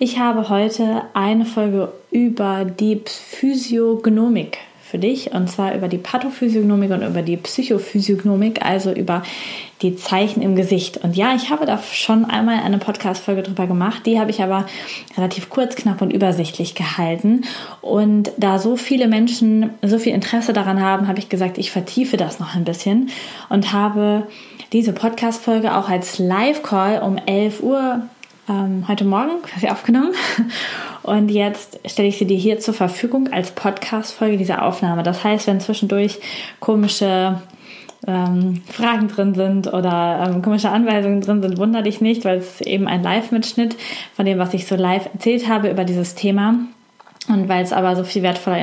Ich habe heute eine Folge über die Physiognomik für dich und zwar über die Pathophysiognomik und über die Psychophysiognomik, also über die Zeichen im Gesicht. Und ja, ich habe da schon einmal eine Podcast-Folge drüber gemacht, die habe ich aber relativ kurz, knapp und übersichtlich gehalten. Und da so viele Menschen so viel Interesse daran haben, habe ich gesagt, ich vertiefe das noch ein bisschen und habe diese Podcast-Folge auch als Live-Call um 11 Uhr ähm, heute Morgen quasi aufgenommen. Und jetzt stelle ich sie dir hier zur Verfügung als Podcast-Folge dieser Aufnahme. Das heißt, wenn zwischendurch komische ähm, Fragen drin sind oder ähm, komische Anweisungen drin sind, wundere dich nicht, weil es eben ein Live-Mitschnitt von dem, was ich so live erzählt habe über dieses Thema. Und weil es aber so viel wertvoller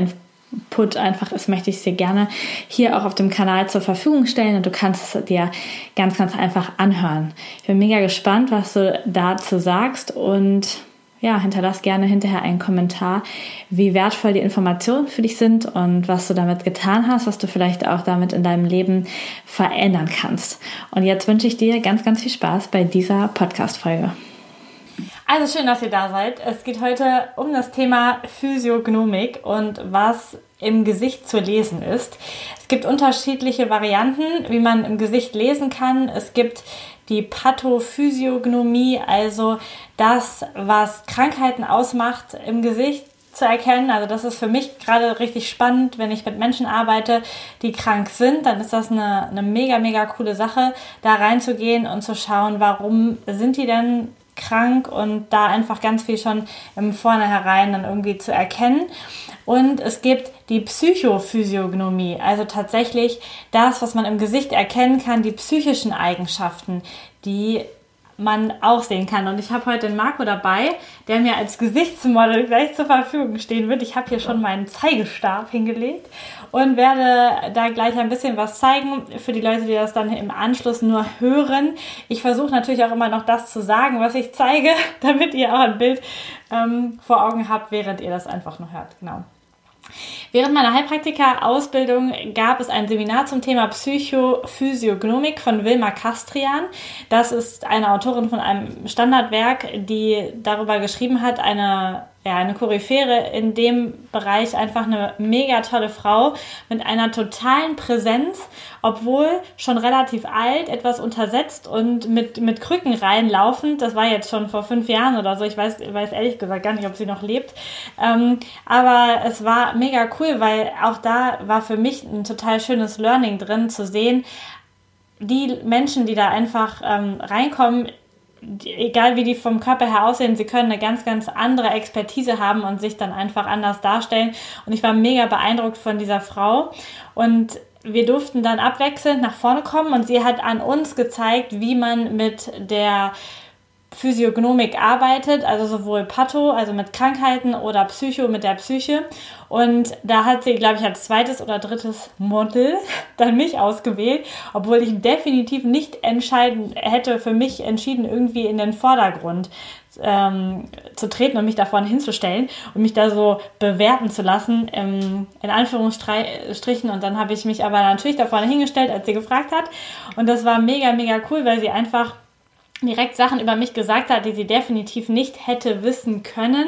Input einfach ist, möchte ich es dir gerne hier auch auf dem Kanal zur Verfügung stellen und du kannst es dir ganz, ganz einfach anhören. Ich bin mega gespannt, was du dazu sagst und ja, hinterlass gerne hinterher einen Kommentar, wie wertvoll die Informationen für dich sind und was du damit getan hast, was du vielleicht auch damit in deinem Leben verändern kannst. Und jetzt wünsche ich dir ganz, ganz viel Spaß bei dieser Podcast-Folge. Also schön, dass ihr da seid. Es geht heute um das Thema Physiognomik und was im Gesicht zu lesen ist. Es gibt unterschiedliche Varianten, wie man im Gesicht lesen kann. Es gibt die Pathophysiognomie, also das, was Krankheiten ausmacht im Gesicht zu erkennen. Also das ist für mich gerade richtig spannend, wenn ich mit Menschen arbeite, die krank sind, dann ist das eine, eine mega, mega coole Sache, da reinzugehen und zu schauen, warum sind die denn krank und da einfach ganz viel schon im Vornherein dann irgendwie zu erkennen. Und es gibt die Psychophysiognomie, also tatsächlich das, was man im Gesicht erkennen kann, die psychischen Eigenschaften, die man auch sehen kann. Und ich habe heute den Marco dabei, der mir als Gesichtsmodel gleich zur Verfügung stehen wird. Ich habe hier schon meinen Zeigestab hingelegt und werde da gleich ein bisschen was zeigen für die Leute, die das dann im Anschluss nur hören. Ich versuche natürlich auch immer noch das zu sagen, was ich zeige, damit ihr auch ein Bild ähm, vor Augen habt, während ihr das einfach nur hört. Genau. Während meiner Heilpraktiker-Ausbildung gab es ein Seminar zum Thema Psychophysiognomik von Wilma Kastrian. Das ist eine Autorin von einem Standardwerk, die darüber geschrieben hat, eine ja, eine Koryphäre in dem Bereich einfach eine mega tolle Frau mit einer totalen Präsenz, obwohl schon relativ alt, etwas untersetzt und mit, mit Krücken reinlaufend. Das war jetzt schon vor fünf Jahren oder so. Ich weiß, weiß ehrlich gesagt gar nicht, ob sie noch lebt. Ähm, aber es war mega cool, weil auch da war für mich ein total schönes Learning drin zu sehen, die Menschen, die da einfach ähm, reinkommen, egal wie die vom Körper her aussehen, sie können eine ganz, ganz andere Expertise haben und sich dann einfach anders darstellen. Und ich war mega beeindruckt von dieser Frau. Und wir durften dann abwechselnd nach vorne kommen und sie hat an uns gezeigt, wie man mit der Physiognomik arbeitet, also sowohl Patho, also mit Krankheiten oder Psycho mit der Psyche. Und da hat sie, glaube ich, als zweites oder drittes Model dann mich ausgewählt, obwohl ich definitiv nicht entscheiden hätte für mich entschieden, irgendwie in den Vordergrund ähm, zu treten und mich da vorne hinzustellen und mich da so bewerten zu lassen, ähm, in Anführungsstrichen. Und dann habe ich mich aber natürlich da vorne hingestellt, als sie gefragt hat. Und das war mega, mega cool, weil sie einfach direkt Sachen über mich gesagt hat, die sie definitiv nicht hätte wissen können,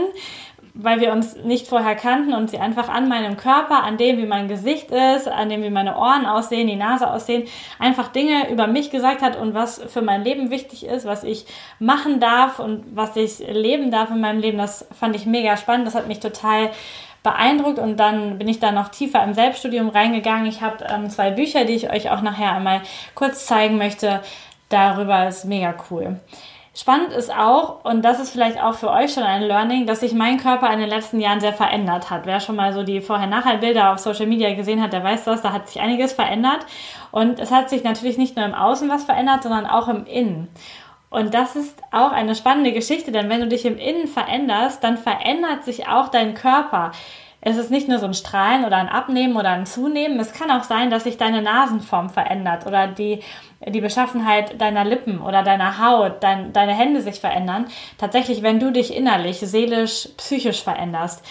weil wir uns nicht vorher kannten und sie einfach an meinem Körper, an dem, wie mein Gesicht ist, an dem, wie meine Ohren aussehen, die Nase aussehen, einfach Dinge über mich gesagt hat und was für mein Leben wichtig ist, was ich machen darf und was ich leben darf in meinem Leben. Das fand ich mega spannend. Das hat mich total beeindruckt und dann bin ich da noch tiefer im Selbststudium reingegangen. Ich habe ähm, zwei Bücher, die ich euch auch nachher einmal kurz zeigen möchte darüber ist mega cool. Spannend ist auch, und das ist vielleicht auch für euch schon ein Learning, dass sich mein Körper in den letzten Jahren sehr verändert hat. Wer schon mal so die Vorher-Nachher-Bilder auf Social Media gesehen hat, der weiß das, da hat sich einiges verändert. Und es hat sich natürlich nicht nur im Außen was verändert, sondern auch im Innen. Und das ist auch eine spannende Geschichte, denn wenn du dich im Innen veränderst, dann verändert sich auch dein Körper es ist nicht nur so ein Strahlen oder ein Abnehmen oder ein Zunehmen. Es kann auch sein, dass sich deine Nasenform verändert oder die, die Beschaffenheit deiner Lippen oder deiner Haut, dein, deine Hände sich verändern. Tatsächlich, wenn du dich innerlich, seelisch, psychisch veränderst.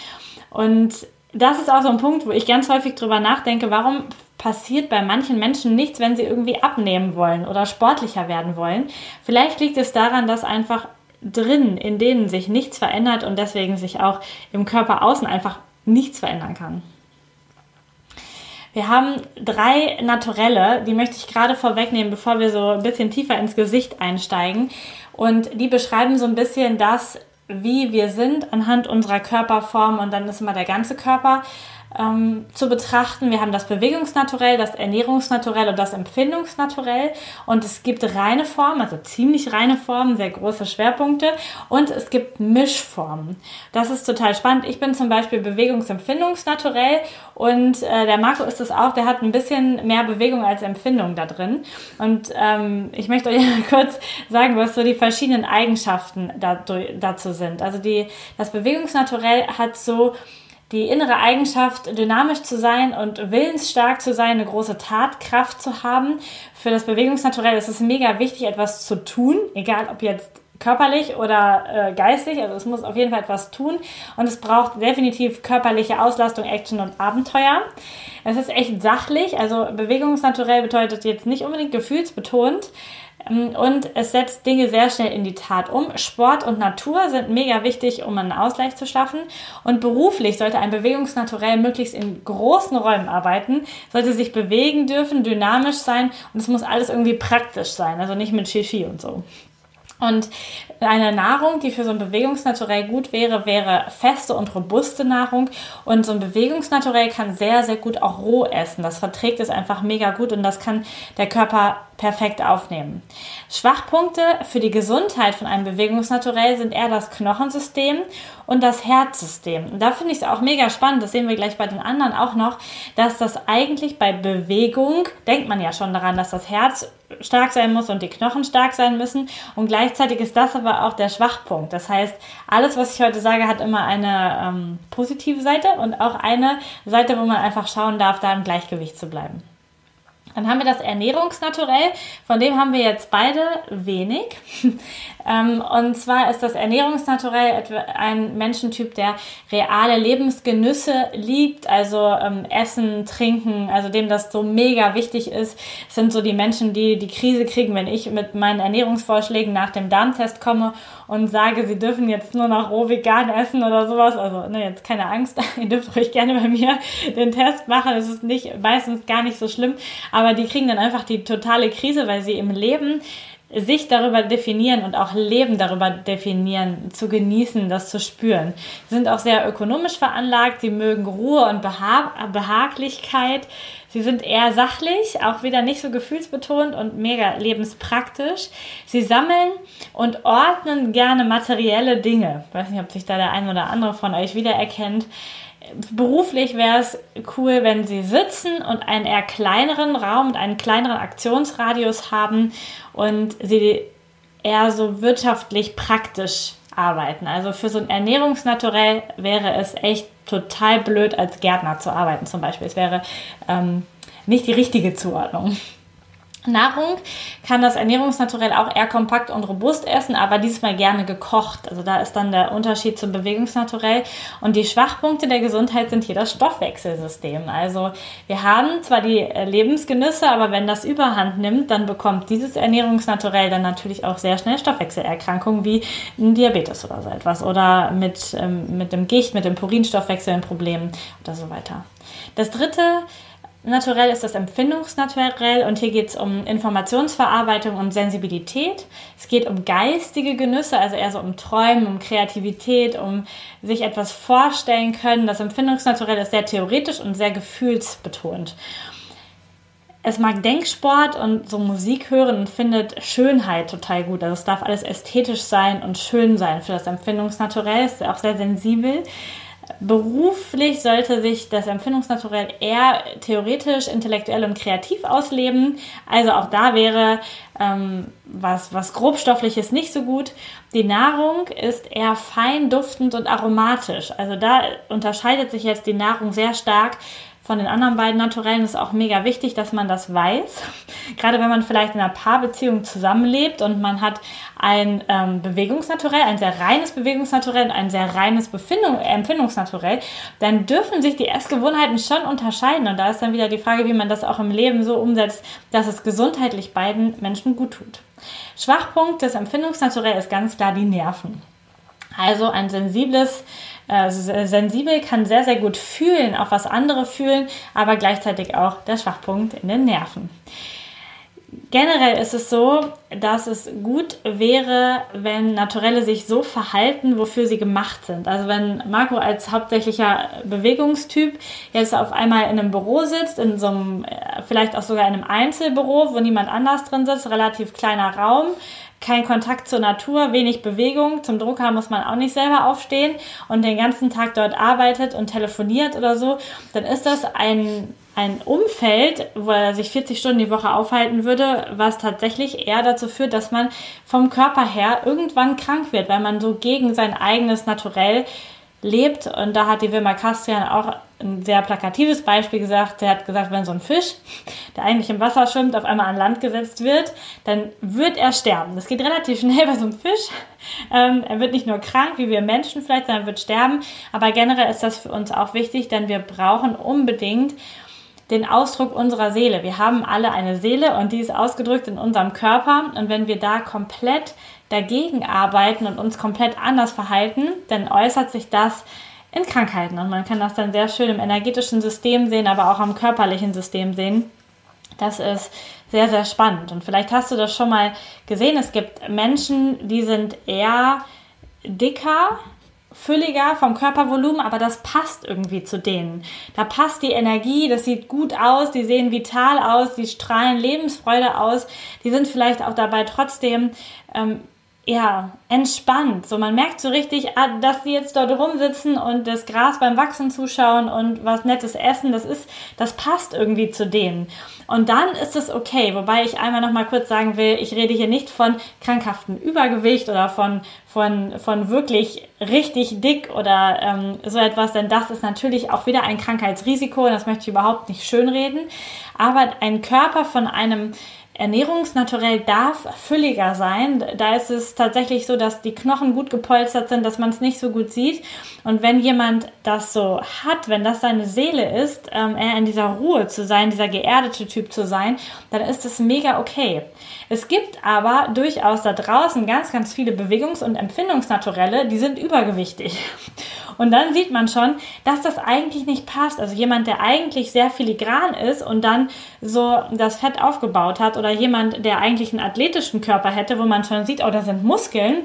Und das ist auch so ein Punkt, wo ich ganz häufig drüber nachdenke, warum passiert bei manchen Menschen nichts, wenn sie irgendwie abnehmen wollen oder sportlicher werden wollen. Vielleicht liegt es daran, dass einfach drin, in denen sich nichts verändert und deswegen sich auch im Körper außen einfach nichts verändern kann. Wir haben drei Naturelle, die möchte ich gerade vorwegnehmen, bevor wir so ein bisschen tiefer ins Gesicht einsteigen. Und die beschreiben so ein bisschen das, wie wir sind anhand unserer Körperform und dann ist immer der ganze Körper ähm, zu betrachten. Wir haben das Bewegungsnaturell, das Ernährungsnaturell und das Empfindungsnaturell. Und es gibt reine Formen, also ziemlich reine Formen, sehr große Schwerpunkte. Und es gibt Mischformen. Das ist total spannend. Ich bin zum Beispiel Bewegungsempfindungsnaturell und äh, der Marco ist es auch. Der hat ein bisschen mehr Bewegung als Empfindung da drin. Und ähm, ich möchte euch kurz sagen, was so die verschiedenen Eigenschaften dazu sind. Also die, das Bewegungsnaturell hat so die innere Eigenschaft, dynamisch zu sein und willensstark zu sein, eine große Tatkraft zu haben. Für das Bewegungsnaturell ist es mega wichtig, etwas zu tun, egal ob jetzt körperlich oder äh, geistig. Also es muss auf jeden Fall etwas tun und es braucht definitiv körperliche Auslastung, Action und Abenteuer. Es ist echt sachlich, also Bewegungsnaturell bedeutet jetzt nicht unbedingt gefühlsbetont. Und es setzt Dinge sehr schnell in die Tat um. Sport und Natur sind mega wichtig, um einen Ausgleich zu schaffen. Und beruflich sollte ein Bewegungsnaturell möglichst in großen Räumen arbeiten, sollte sich bewegen dürfen, dynamisch sein und es muss alles irgendwie praktisch sein, also nicht mit Shishi und so. Und eine Nahrung, die für so ein Bewegungsnaturell gut wäre, wäre feste und robuste Nahrung. Und so ein Bewegungsnaturell kann sehr, sehr gut auch roh essen. Das verträgt es einfach mega gut und das kann der Körper perfekt aufnehmen. Schwachpunkte für die Gesundheit von einem Bewegungsnaturell sind eher das Knochensystem und das Herzsystem. Und da finde ich es auch mega spannend, das sehen wir gleich bei den anderen auch noch, dass das eigentlich bei Bewegung, denkt man ja schon daran, dass das Herz stark sein muss und die Knochen stark sein müssen. Und gleichzeitig ist das aber auch der Schwachpunkt. Das heißt, alles, was ich heute sage, hat immer eine ähm, positive Seite und auch eine Seite, wo man einfach schauen darf, da im Gleichgewicht zu bleiben. Dann haben wir das Ernährungsnaturell, von dem haben wir jetzt beide wenig. Ähm, und zwar ist das Ernährungsnaturell ein Menschentyp, der reale Lebensgenüsse liebt, also ähm, Essen, Trinken, also dem das so mega wichtig ist, das sind so die Menschen, die die Krise kriegen, wenn ich mit meinen Ernährungsvorschlägen nach dem Darmtest komme und sage, sie dürfen jetzt nur noch roh vegan essen oder sowas. Also, ne, jetzt keine Angst, ihr dürft ruhig gerne bei mir den Test machen. Es ist nicht, meistens gar nicht so schlimm, aber die kriegen dann einfach die totale Krise, weil sie im Leben sich darüber definieren und auch Leben darüber definieren, zu genießen, das zu spüren. Sie sind auch sehr ökonomisch veranlagt, sie mögen Ruhe und Beha Behaglichkeit. Sie sind eher sachlich, auch wieder nicht so gefühlsbetont und mega lebenspraktisch. Sie sammeln und ordnen gerne materielle Dinge. Ich weiß nicht, ob sich da der ein oder andere von euch wiedererkennt beruflich wäre es cool, wenn sie sitzen und einen eher kleineren Raum und einen kleineren Aktionsradius haben und sie eher so wirtschaftlich praktisch arbeiten. Also für so ein Ernährungsnaturell wäre es echt total blöd, als Gärtner zu arbeiten zum Beispiel. Es wäre ähm, nicht die richtige Zuordnung. Nahrung kann das Ernährungsnaturell auch eher kompakt und robust essen, aber diesmal gerne gekocht. Also da ist dann der Unterschied zum Bewegungsnaturell. Und die Schwachpunkte der Gesundheit sind hier das Stoffwechselsystem. Also wir haben zwar die äh, Lebensgenüsse, aber wenn das Überhand nimmt, dann bekommt dieses Ernährungsnaturell dann natürlich auch sehr schnell Stoffwechselerkrankungen wie ein Diabetes oder so etwas oder mit, ähm, mit dem Gicht, mit dem Purinstoffwechsel ein Problem oder so weiter. Das dritte Naturell ist das Empfindungsnaturell und hier geht es um Informationsverarbeitung und Sensibilität. Es geht um geistige Genüsse, also eher so um Träumen, um Kreativität, um sich etwas vorstellen können. Das Empfindungsnaturell ist sehr theoretisch und sehr gefühlsbetont. Es mag Denksport und so Musik hören und findet Schönheit total gut. Also es darf alles ästhetisch sein und schön sein für das Empfindungsnaturell. Es ist auch sehr sensibel. Beruflich sollte sich das Empfindungsnaturell eher theoretisch, intellektuell und kreativ ausleben. Also auch da wäre ähm, was, was grobstoffliches nicht so gut. Die Nahrung ist eher fein duftend und aromatisch. Also da unterscheidet sich jetzt die Nahrung sehr stark von den anderen beiden Naturellen ist auch mega wichtig, dass man das weiß. Gerade wenn man vielleicht in einer Paarbeziehung zusammenlebt und man hat ein ähm, Bewegungsnaturell, ein sehr reines Bewegungsnaturell, ein sehr reines Befindung, Empfindungsnaturell, dann dürfen sich die Essgewohnheiten schon unterscheiden. Und da ist dann wieder die Frage, wie man das auch im Leben so umsetzt, dass es gesundheitlich beiden Menschen gut tut. Schwachpunkt des Empfindungsnaturell ist ganz klar die Nerven. Also ein sensibles äh, sensibel, kann sehr, sehr gut fühlen, auch was andere fühlen, aber gleichzeitig auch der Schwachpunkt in den Nerven. Generell ist es so, dass es gut wäre, wenn Naturelle sich so verhalten, wofür sie gemacht sind. Also wenn Marco als hauptsächlicher Bewegungstyp jetzt auf einmal in einem Büro sitzt, in so einem, äh, vielleicht auch sogar in einem Einzelbüro, wo niemand anders drin sitzt, relativ kleiner Raum, kein Kontakt zur Natur, wenig Bewegung. Zum Drucker muss man auch nicht selber aufstehen und den ganzen Tag dort arbeitet und telefoniert oder so, dann ist das ein, ein Umfeld, wo er sich 40 Stunden die Woche aufhalten würde, was tatsächlich eher dazu führt, dass man vom Körper her irgendwann krank wird, weil man so gegen sein eigenes Naturell lebt. Und da hat die Wilma Kastrian auch ein sehr plakatives Beispiel gesagt. Der hat gesagt, wenn so ein Fisch, der eigentlich im Wasser schwimmt, auf einmal an Land gesetzt wird, dann wird er sterben. Das geht relativ schnell bei so einem Fisch. Ähm, er wird nicht nur krank, wie wir Menschen vielleicht, sondern wird sterben. Aber generell ist das für uns auch wichtig, denn wir brauchen unbedingt den Ausdruck unserer Seele. Wir haben alle eine Seele und die ist ausgedrückt in unserem Körper. Und wenn wir da komplett dagegen arbeiten und uns komplett anders verhalten, dann äußert sich das in Krankheiten. Und man kann das dann sehr schön im energetischen System sehen, aber auch am körperlichen System sehen. Das ist sehr, sehr spannend. Und vielleicht hast du das schon mal gesehen. Es gibt Menschen, die sind eher dicker, fülliger vom Körpervolumen, aber das passt irgendwie zu denen. Da passt die Energie, das sieht gut aus, die sehen vital aus, die strahlen Lebensfreude aus, die sind vielleicht auch dabei trotzdem ähm, ja, entspannt. So, man merkt so richtig, ah, dass die jetzt dort rumsitzen und das Gras beim Wachsen zuschauen und was Nettes essen, das ist, das passt irgendwie zu denen. Und dann ist es okay. Wobei ich einmal noch mal kurz sagen will, ich rede hier nicht von krankhaftem Übergewicht oder von, von, von wirklich richtig dick oder ähm, so etwas, denn das ist natürlich auch wieder ein Krankheitsrisiko und das möchte ich überhaupt nicht schönreden. Aber ein Körper von einem Ernährungsnaturell darf fülliger sein. Da ist es tatsächlich so, dass die Knochen gut gepolstert sind, dass man es nicht so gut sieht. Und wenn jemand das so hat, wenn das seine Seele ist, ähm, eher in dieser Ruhe zu sein, dieser geerdete Typ zu sein, dann ist es mega okay. Es gibt aber durchaus da draußen ganz, ganz viele Bewegungs- und Empfindungsnaturelle, die sind übergewichtig. Und dann sieht man schon, dass das eigentlich nicht passt. Also jemand, der eigentlich sehr filigran ist und dann so das Fett aufgebaut hat oder jemand, der eigentlich einen athletischen Körper hätte, wo man schon sieht, oh, da sind Muskeln,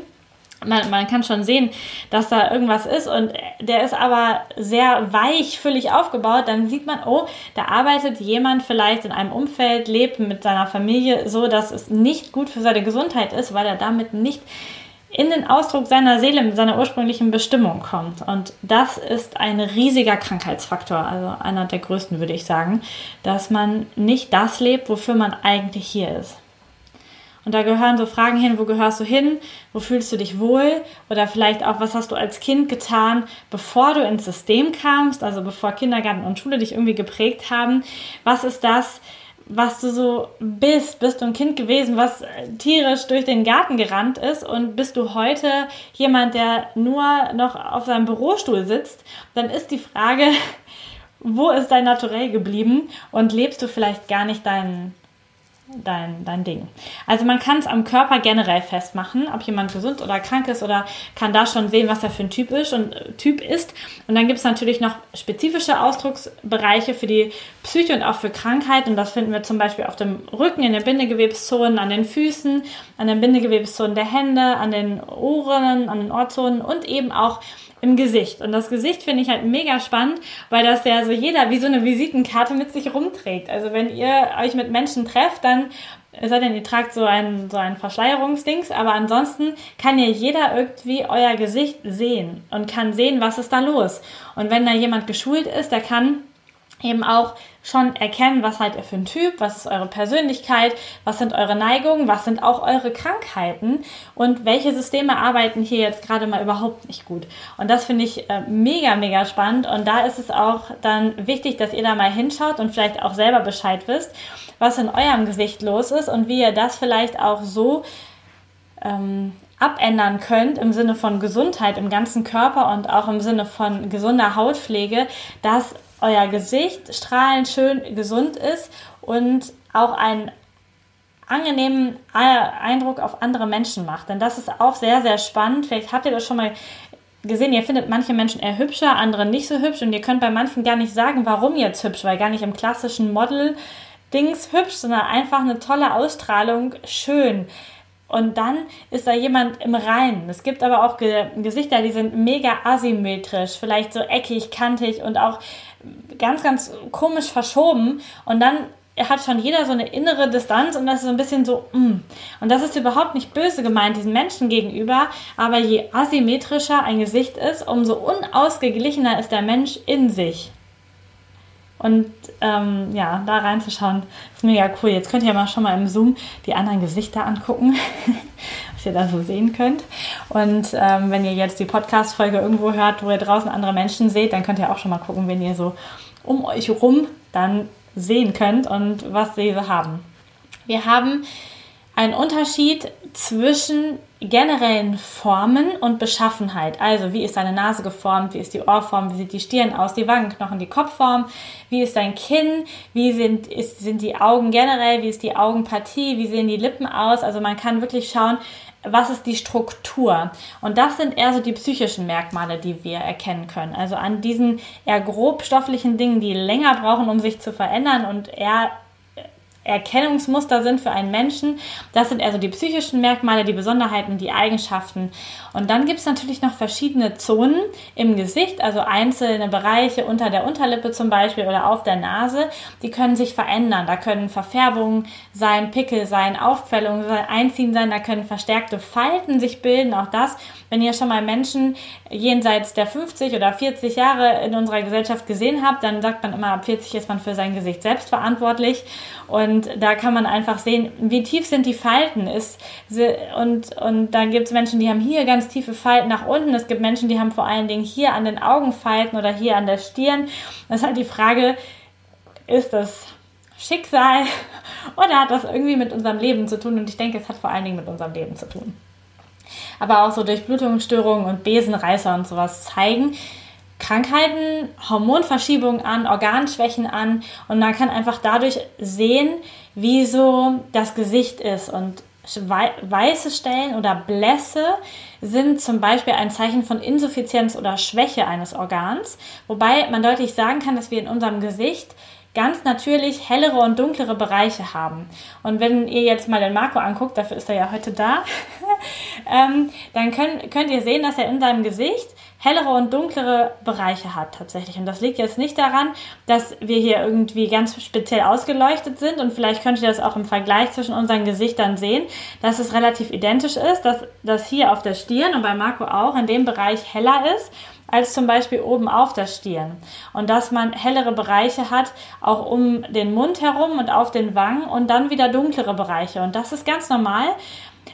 man, man, kann schon sehen, dass da irgendwas ist und der ist aber sehr weich, füllig aufgebaut, dann sieht man, oh, da arbeitet jemand vielleicht in einem Umfeld, lebt mit seiner Familie so, dass es nicht gut für seine Gesundheit ist, weil er damit nicht in den Ausdruck seiner Seele, seiner ursprünglichen Bestimmung kommt. Und das ist ein riesiger Krankheitsfaktor, also einer der größten, würde ich sagen, dass man nicht das lebt, wofür man eigentlich hier ist. Und da gehören so Fragen hin, wo gehörst du hin, wo fühlst du dich wohl? Oder vielleicht auch, was hast du als Kind getan, bevor du ins System kamst, also bevor Kindergarten und Schule dich irgendwie geprägt haben. Was ist das, was du so bist. Bist du ein Kind gewesen, was tierisch durch den Garten gerannt ist? Und bist du heute jemand, der nur noch auf seinem Bürostuhl sitzt, dann ist die Frage, wo ist dein Naturell geblieben? Und lebst du vielleicht gar nicht deinen dein, dein Ding. Also man kann es am Körper generell festmachen, ob jemand gesund oder krank ist oder kann da schon sehen, was er für ein Typ ist und äh, Typ ist. Und dann gibt es natürlich noch spezifische Ausdrucksbereiche für die Psyche und auch für Krankheit. Und das finden wir zum Beispiel auf dem Rücken, in den Bindegewebszonen, an den Füßen, an den Bindegewebszonen der Hände, an den Ohren, an den Ohrzonen und eben auch im Gesicht. Und das Gesicht finde ich halt mega spannend, weil das ja so jeder wie so eine Visitenkarte mit sich rumträgt. Also wenn ihr euch mit Menschen trefft, dann es sei denn, ihr tragt so ein, so ein Verschleierungsdings, aber ansonsten kann ja jeder irgendwie euer Gesicht sehen und kann sehen, was ist da los. Und wenn da jemand geschult ist, der kann eben auch schon erkennen, was seid ihr für ein Typ, was ist eure Persönlichkeit, was sind eure Neigungen, was sind auch eure Krankheiten und welche Systeme arbeiten hier jetzt gerade mal überhaupt nicht gut. Und das finde ich äh, mega, mega spannend und da ist es auch dann wichtig, dass ihr da mal hinschaut und vielleicht auch selber Bescheid wisst, was in eurem Gesicht los ist und wie ihr das vielleicht auch so ähm, abändern könnt im Sinne von Gesundheit im ganzen Körper und auch im Sinne von gesunder Hautpflege, dass euer Gesicht strahlend schön gesund ist und auch einen angenehmen Eindruck auf andere Menschen macht. Denn das ist auch sehr, sehr spannend. Vielleicht habt ihr das schon mal gesehen, ihr findet manche Menschen eher hübscher, andere nicht so hübsch und ihr könnt bei manchen gar nicht sagen, warum jetzt hübsch, weil gar nicht im klassischen Model-Dings hübsch, sondern einfach eine tolle Ausstrahlung, schön. Und dann ist da jemand im Reinen. Es gibt aber auch Gesichter, die sind mega asymmetrisch, vielleicht so eckig, kantig und auch ganz, ganz komisch verschoben und dann hat schon jeder so eine innere Distanz und das ist so ein bisschen so, mm. und das ist überhaupt nicht böse gemeint diesen Menschen gegenüber, aber je asymmetrischer ein Gesicht ist, umso unausgeglichener ist der Mensch in sich. Und ähm, ja, da reinzuschauen, ist mega cool. Jetzt könnt ihr mal schon mal im Zoom die anderen Gesichter angucken, was ihr da so sehen könnt. Und ähm, wenn ihr jetzt die Podcast-Folge irgendwo hört, wo ihr draußen andere Menschen seht, dann könnt ihr auch schon mal gucken, wenn ihr so um euch rum dann sehen könnt und was sie so haben. Wir haben einen Unterschied zwischen generellen Formen und Beschaffenheit. Also, wie ist deine Nase geformt? Wie ist die Ohrform? Wie sieht die Stirn aus? Die Wangenknochen, die Kopfform? Wie ist dein Kinn? Wie sind, ist, sind die Augen generell? Wie ist die Augenpartie? Wie sehen die Lippen aus? Also, man kann wirklich schauen, was ist die Struktur? Und das sind eher so die psychischen Merkmale, die wir erkennen können. Also an diesen eher grobstofflichen Dingen, die länger brauchen, um sich zu verändern und eher Erkennungsmuster sind für einen Menschen. Das sind also die psychischen Merkmale, die Besonderheiten, die Eigenschaften. Und dann gibt es natürlich noch verschiedene Zonen im Gesicht, also einzelne Bereiche unter der Unterlippe zum Beispiel oder auf der Nase, die können sich verändern. Da können Verfärbungen sein, Pickel sein, Aufquellungen sein, Einziehen sein, da können verstärkte Falten sich bilden. Auch das, wenn ihr schon mal Menschen jenseits der 50 oder 40 Jahre in unserer Gesellschaft gesehen habt, dann sagt man immer, ab 40 ist man für sein Gesicht selbst verantwortlich. Und da kann man einfach sehen, wie tief sind die Falten. Ist, und, und dann gibt es Menschen, die haben hier ganz tiefe Falten nach unten. Es gibt Menschen, die haben vor allen Dingen hier an den Augen Falten oder hier an der Stirn. Das ist halt die Frage, ist das Schicksal oder hat das irgendwie mit unserem Leben zu tun? Und ich denke, es hat vor allen Dingen mit unserem Leben zu tun. Aber auch so Durchblutungsstörungen und Besenreißer und sowas zeigen, Krankheiten, Hormonverschiebungen an, Organschwächen an und man kann einfach dadurch sehen, wie so das Gesicht ist und weiße Stellen oder Blässe sind zum Beispiel ein Zeichen von Insuffizienz oder Schwäche eines Organs, wobei man deutlich sagen kann, dass wir in unserem Gesicht ganz natürlich hellere und dunklere Bereiche haben. Und wenn ihr jetzt mal den Marco anguckt, dafür ist er ja heute da, ähm, dann könnt, könnt ihr sehen, dass er in seinem Gesicht hellere und dunklere Bereiche hat tatsächlich. Und das liegt jetzt nicht daran, dass wir hier irgendwie ganz speziell ausgeleuchtet sind und vielleicht könnt ihr das auch im Vergleich zwischen unseren Gesichtern sehen, dass es relativ identisch ist, dass das hier auf der Stirn und bei Marco auch in dem Bereich heller ist als zum Beispiel oben auf der Stirn. Und dass man hellere Bereiche hat, auch um den Mund herum und auf den Wangen und dann wieder dunklere Bereiche. Und das ist ganz normal.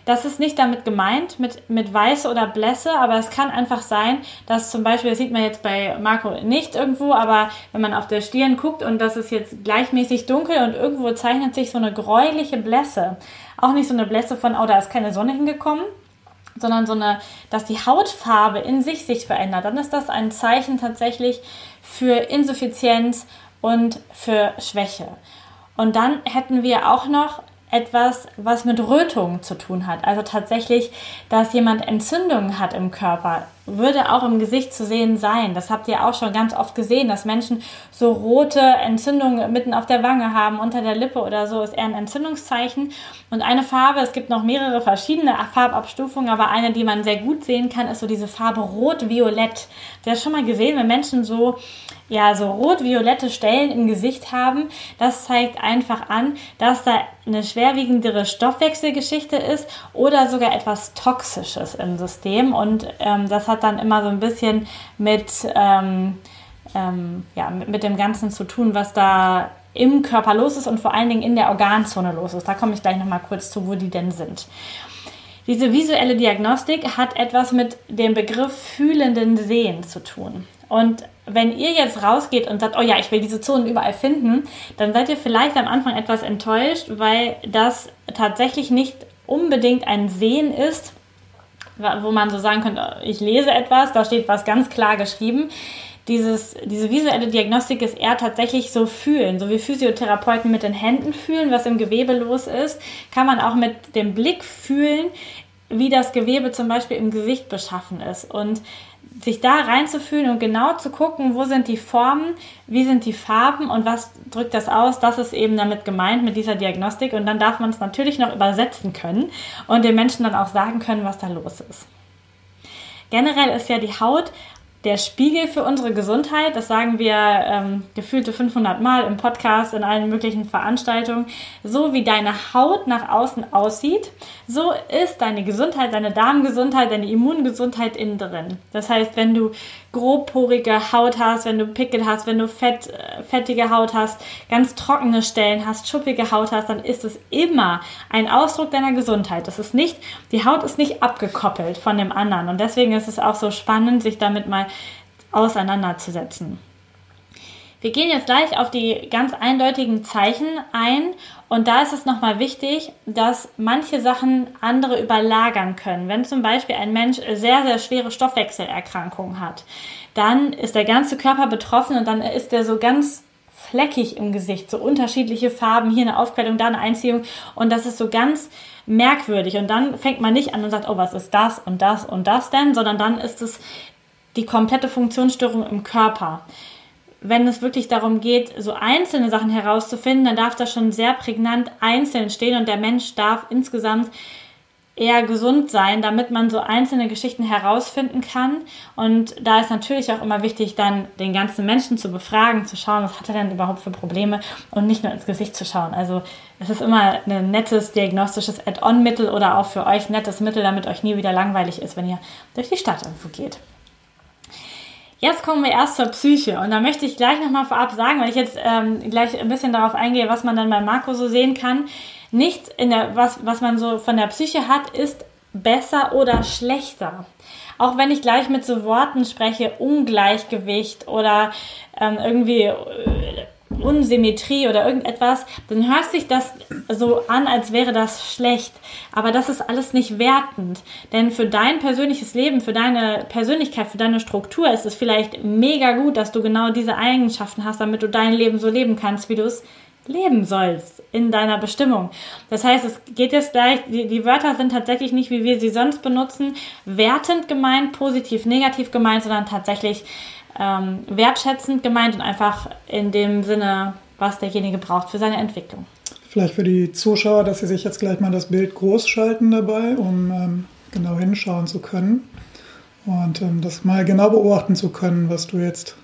Das ist nicht damit gemeint, mit, mit Weiße oder Blässe, aber es kann einfach sein, dass zum Beispiel, das sieht man jetzt bei Marco nicht irgendwo, aber wenn man auf der Stirn guckt und das ist jetzt gleichmäßig dunkel und irgendwo zeichnet sich so eine gräuliche Blässe. Auch nicht so eine Blässe von, oh, da ist keine Sonne hingekommen, sondern so eine, dass die Hautfarbe in sich sich verändert, dann ist das ein Zeichen tatsächlich für Insuffizienz und für Schwäche. Und dann hätten wir auch noch etwas, was mit Rötung zu tun hat. Also tatsächlich, dass jemand Entzündungen hat im Körper. Würde auch im Gesicht zu sehen sein. Das habt ihr auch schon ganz oft gesehen, dass Menschen so rote Entzündungen mitten auf der Wange haben, unter der Lippe oder so, ist eher ein Entzündungszeichen. Und eine Farbe, es gibt noch mehrere verschiedene Farbabstufungen, aber eine, die man sehr gut sehen kann, ist so diese Farbe rot-violett. Wer schon mal gesehen, wenn Menschen so ja, so rot-violette Stellen im Gesicht haben, das zeigt einfach an, dass da eine schwerwiegendere Stoffwechselgeschichte ist oder sogar etwas Toxisches im System. Und ähm, das hat dann immer so ein bisschen mit, ähm, ähm, ja, mit, mit dem Ganzen zu tun, was da im Körper los ist und vor allen Dingen in der Organzone los ist. Da komme ich gleich nochmal kurz zu, wo die denn sind. Diese visuelle Diagnostik hat etwas mit dem Begriff fühlenden Sehen zu tun. Und wenn ihr jetzt rausgeht und sagt, oh ja, ich will diese Zonen überall finden, dann seid ihr vielleicht am Anfang etwas enttäuscht, weil das tatsächlich nicht unbedingt ein Sehen ist, wo man so sagen könnte, ich lese etwas, da steht was ganz klar geschrieben. Dieses, diese visuelle Diagnostik ist eher tatsächlich so fühlen, so wie Physiotherapeuten mit den Händen fühlen, was im Gewebe los ist, kann man auch mit dem Blick fühlen, wie das Gewebe zum Beispiel im Gesicht beschaffen ist. Und sich da reinzufühlen und genau zu gucken, wo sind die Formen, wie sind die Farben und was drückt das aus, das ist eben damit gemeint mit dieser Diagnostik. Und dann darf man es natürlich noch übersetzen können und den Menschen dann auch sagen können, was da los ist. Generell ist ja die Haut der Spiegel für unsere Gesundheit. Das sagen wir ähm, gefühlte 500 Mal im Podcast, in allen möglichen Veranstaltungen. So wie deine Haut nach außen aussieht, so ist deine Gesundheit, deine Darmgesundheit, deine Immungesundheit innen drin. Das heißt, wenn du grobporige Haut hast, wenn du Pickel hast, wenn du fett, äh, fettige Haut hast, ganz trockene Stellen hast, schuppige Haut hast, dann ist es immer ein Ausdruck deiner Gesundheit. Das ist nicht, die Haut ist nicht abgekoppelt von dem anderen. Und deswegen ist es auch so spannend, sich damit mal auseinanderzusetzen. Wir gehen jetzt gleich auf die ganz eindeutigen Zeichen ein. Und da ist es nochmal wichtig, dass manche Sachen andere überlagern können. Wenn zum Beispiel ein Mensch sehr, sehr schwere Stoffwechselerkrankungen hat, dann ist der ganze Körper betroffen und dann ist der so ganz fleckig im Gesicht, so unterschiedliche Farben, hier eine Aufkleidung, da eine Einziehung. Und das ist so ganz merkwürdig. Und dann fängt man nicht an und sagt, oh, was ist das und das und das denn, sondern dann ist es die komplette Funktionsstörung im Körper wenn es wirklich darum geht, so einzelne Sachen herauszufinden, dann darf das schon sehr prägnant einzeln stehen und der Mensch darf insgesamt eher gesund sein, damit man so einzelne Geschichten herausfinden kann. Und da ist natürlich auch immer wichtig, dann den ganzen Menschen zu befragen, zu schauen, was hat er denn überhaupt für Probleme und nicht nur ins Gesicht zu schauen. Also es ist immer ein nettes diagnostisches Add-on-Mittel oder auch für euch nettes Mittel, damit euch nie wieder langweilig ist, wenn ihr durch die Stadt irgendwo geht. Jetzt kommen wir erst zur Psyche und da möchte ich gleich nochmal vorab sagen, weil ich jetzt ähm, gleich ein bisschen darauf eingehe, was man dann bei Marco so sehen kann. Nicht in der, was, was man so von der Psyche hat, ist besser oder schlechter. Auch wenn ich gleich mit so Worten spreche, Ungleichgewicht oder ähm, irgendwie äh, Unsymmetrie oder irgendetwas, dann hört sich das so an, als wäre das schlecht. Aber das ist alles nicht wertend. Denn für dein persönliches Leben, für deine Persönlichkeit, für deine Struktur ist es vielleicht mega gut, dass du genau diese Eigenschaften hast, damit du dein Leben so leben kannst, wie du es leben sollst in deiner Bestimmung. Das heißt, es geht jetzt gleich, die, die Wörter sind tatsächlich nicht, wie wir sie sonst benutzen, wertend gemeint, positiv, negativ gemeint, sondern tatsächlich ähm, wertschätzend gemeint und einfach in dem Sinne, was derjenige braucht für seine Entwicklung. Vielleicht für die Zuschauer, dass sie sich jetzt gleich mal das Bild groß schalten dabei, um ähm, genau hinschauen zu können und ähm, das mal genau beobachten zu können, was du jetzt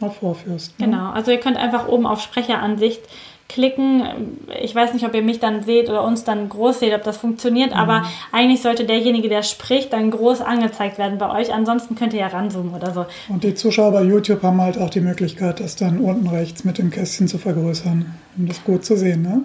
mal vorführst. Ne? Genau, also ihr könnt einfach oben auf Sprecheransicht klicken. Ich weiß nicht, ob ihr mich dann seht oder uns dann groß seht, ob das funktioniert, mhm. aber eigentlich sollte derjenige, der spricht, dann groß angezeigt werden bei euch. Ansonsten könnt ihr ja ranzoomen oder so. Und die Zuschauer bei YouTube haben halt auch die Möglichkeit, das dann unten rechts mit dem Kästchen zu vergrößern, um das gut zu sehen, ne?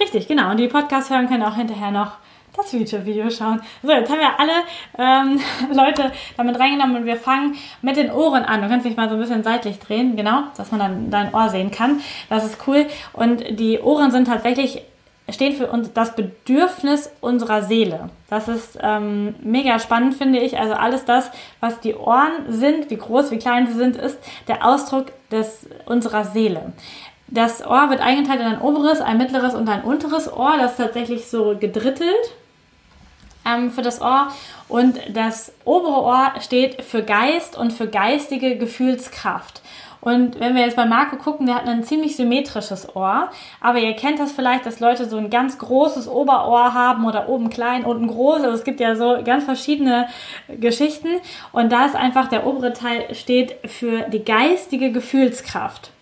Richtig, genau. Und die Podcasts hören können auch hinterher noch das YouTube-Video schauen. So, jetzt haben wir alle ähm, Leute damit reingenommen und wir fangen mit den Ohren an. Du kannst dich mal so ein bisschen seitlich drehen, genau, dass man dann dein Ohr sehen kann. Das ist cool. Und die Ohren sind tatsächlich stehen für uns das Bedürfnis unserer Seele. Das ist ähm, mega spannend, finde ich. Also alles das, was die Ohren sind, wie groß, wie klein sie sind, ist der Ausdruck des, unserer Seele. Das Ohr wird eingeteilt in ein oberes, ein mittleres und ein unteres Ohr. Das ist tatsächlich so gedrittelt. Ähm, für das Ohr. Und das obere Ohr steht für Geist und für geistige Gefühlskraft. Und wenn wir jetzt bei Marco gucken, der hat ein ziemlich symmetrisches Ohr. Aber ihr kennt das vielleicht, dass Leute so ein ganz großes Oberohr haben oder oben klein, unten groß. Also es gibt ja so ganz verschiedene Geschichten. Und da ist einfach der obere Teil steht für die geistige Gefühlskraft.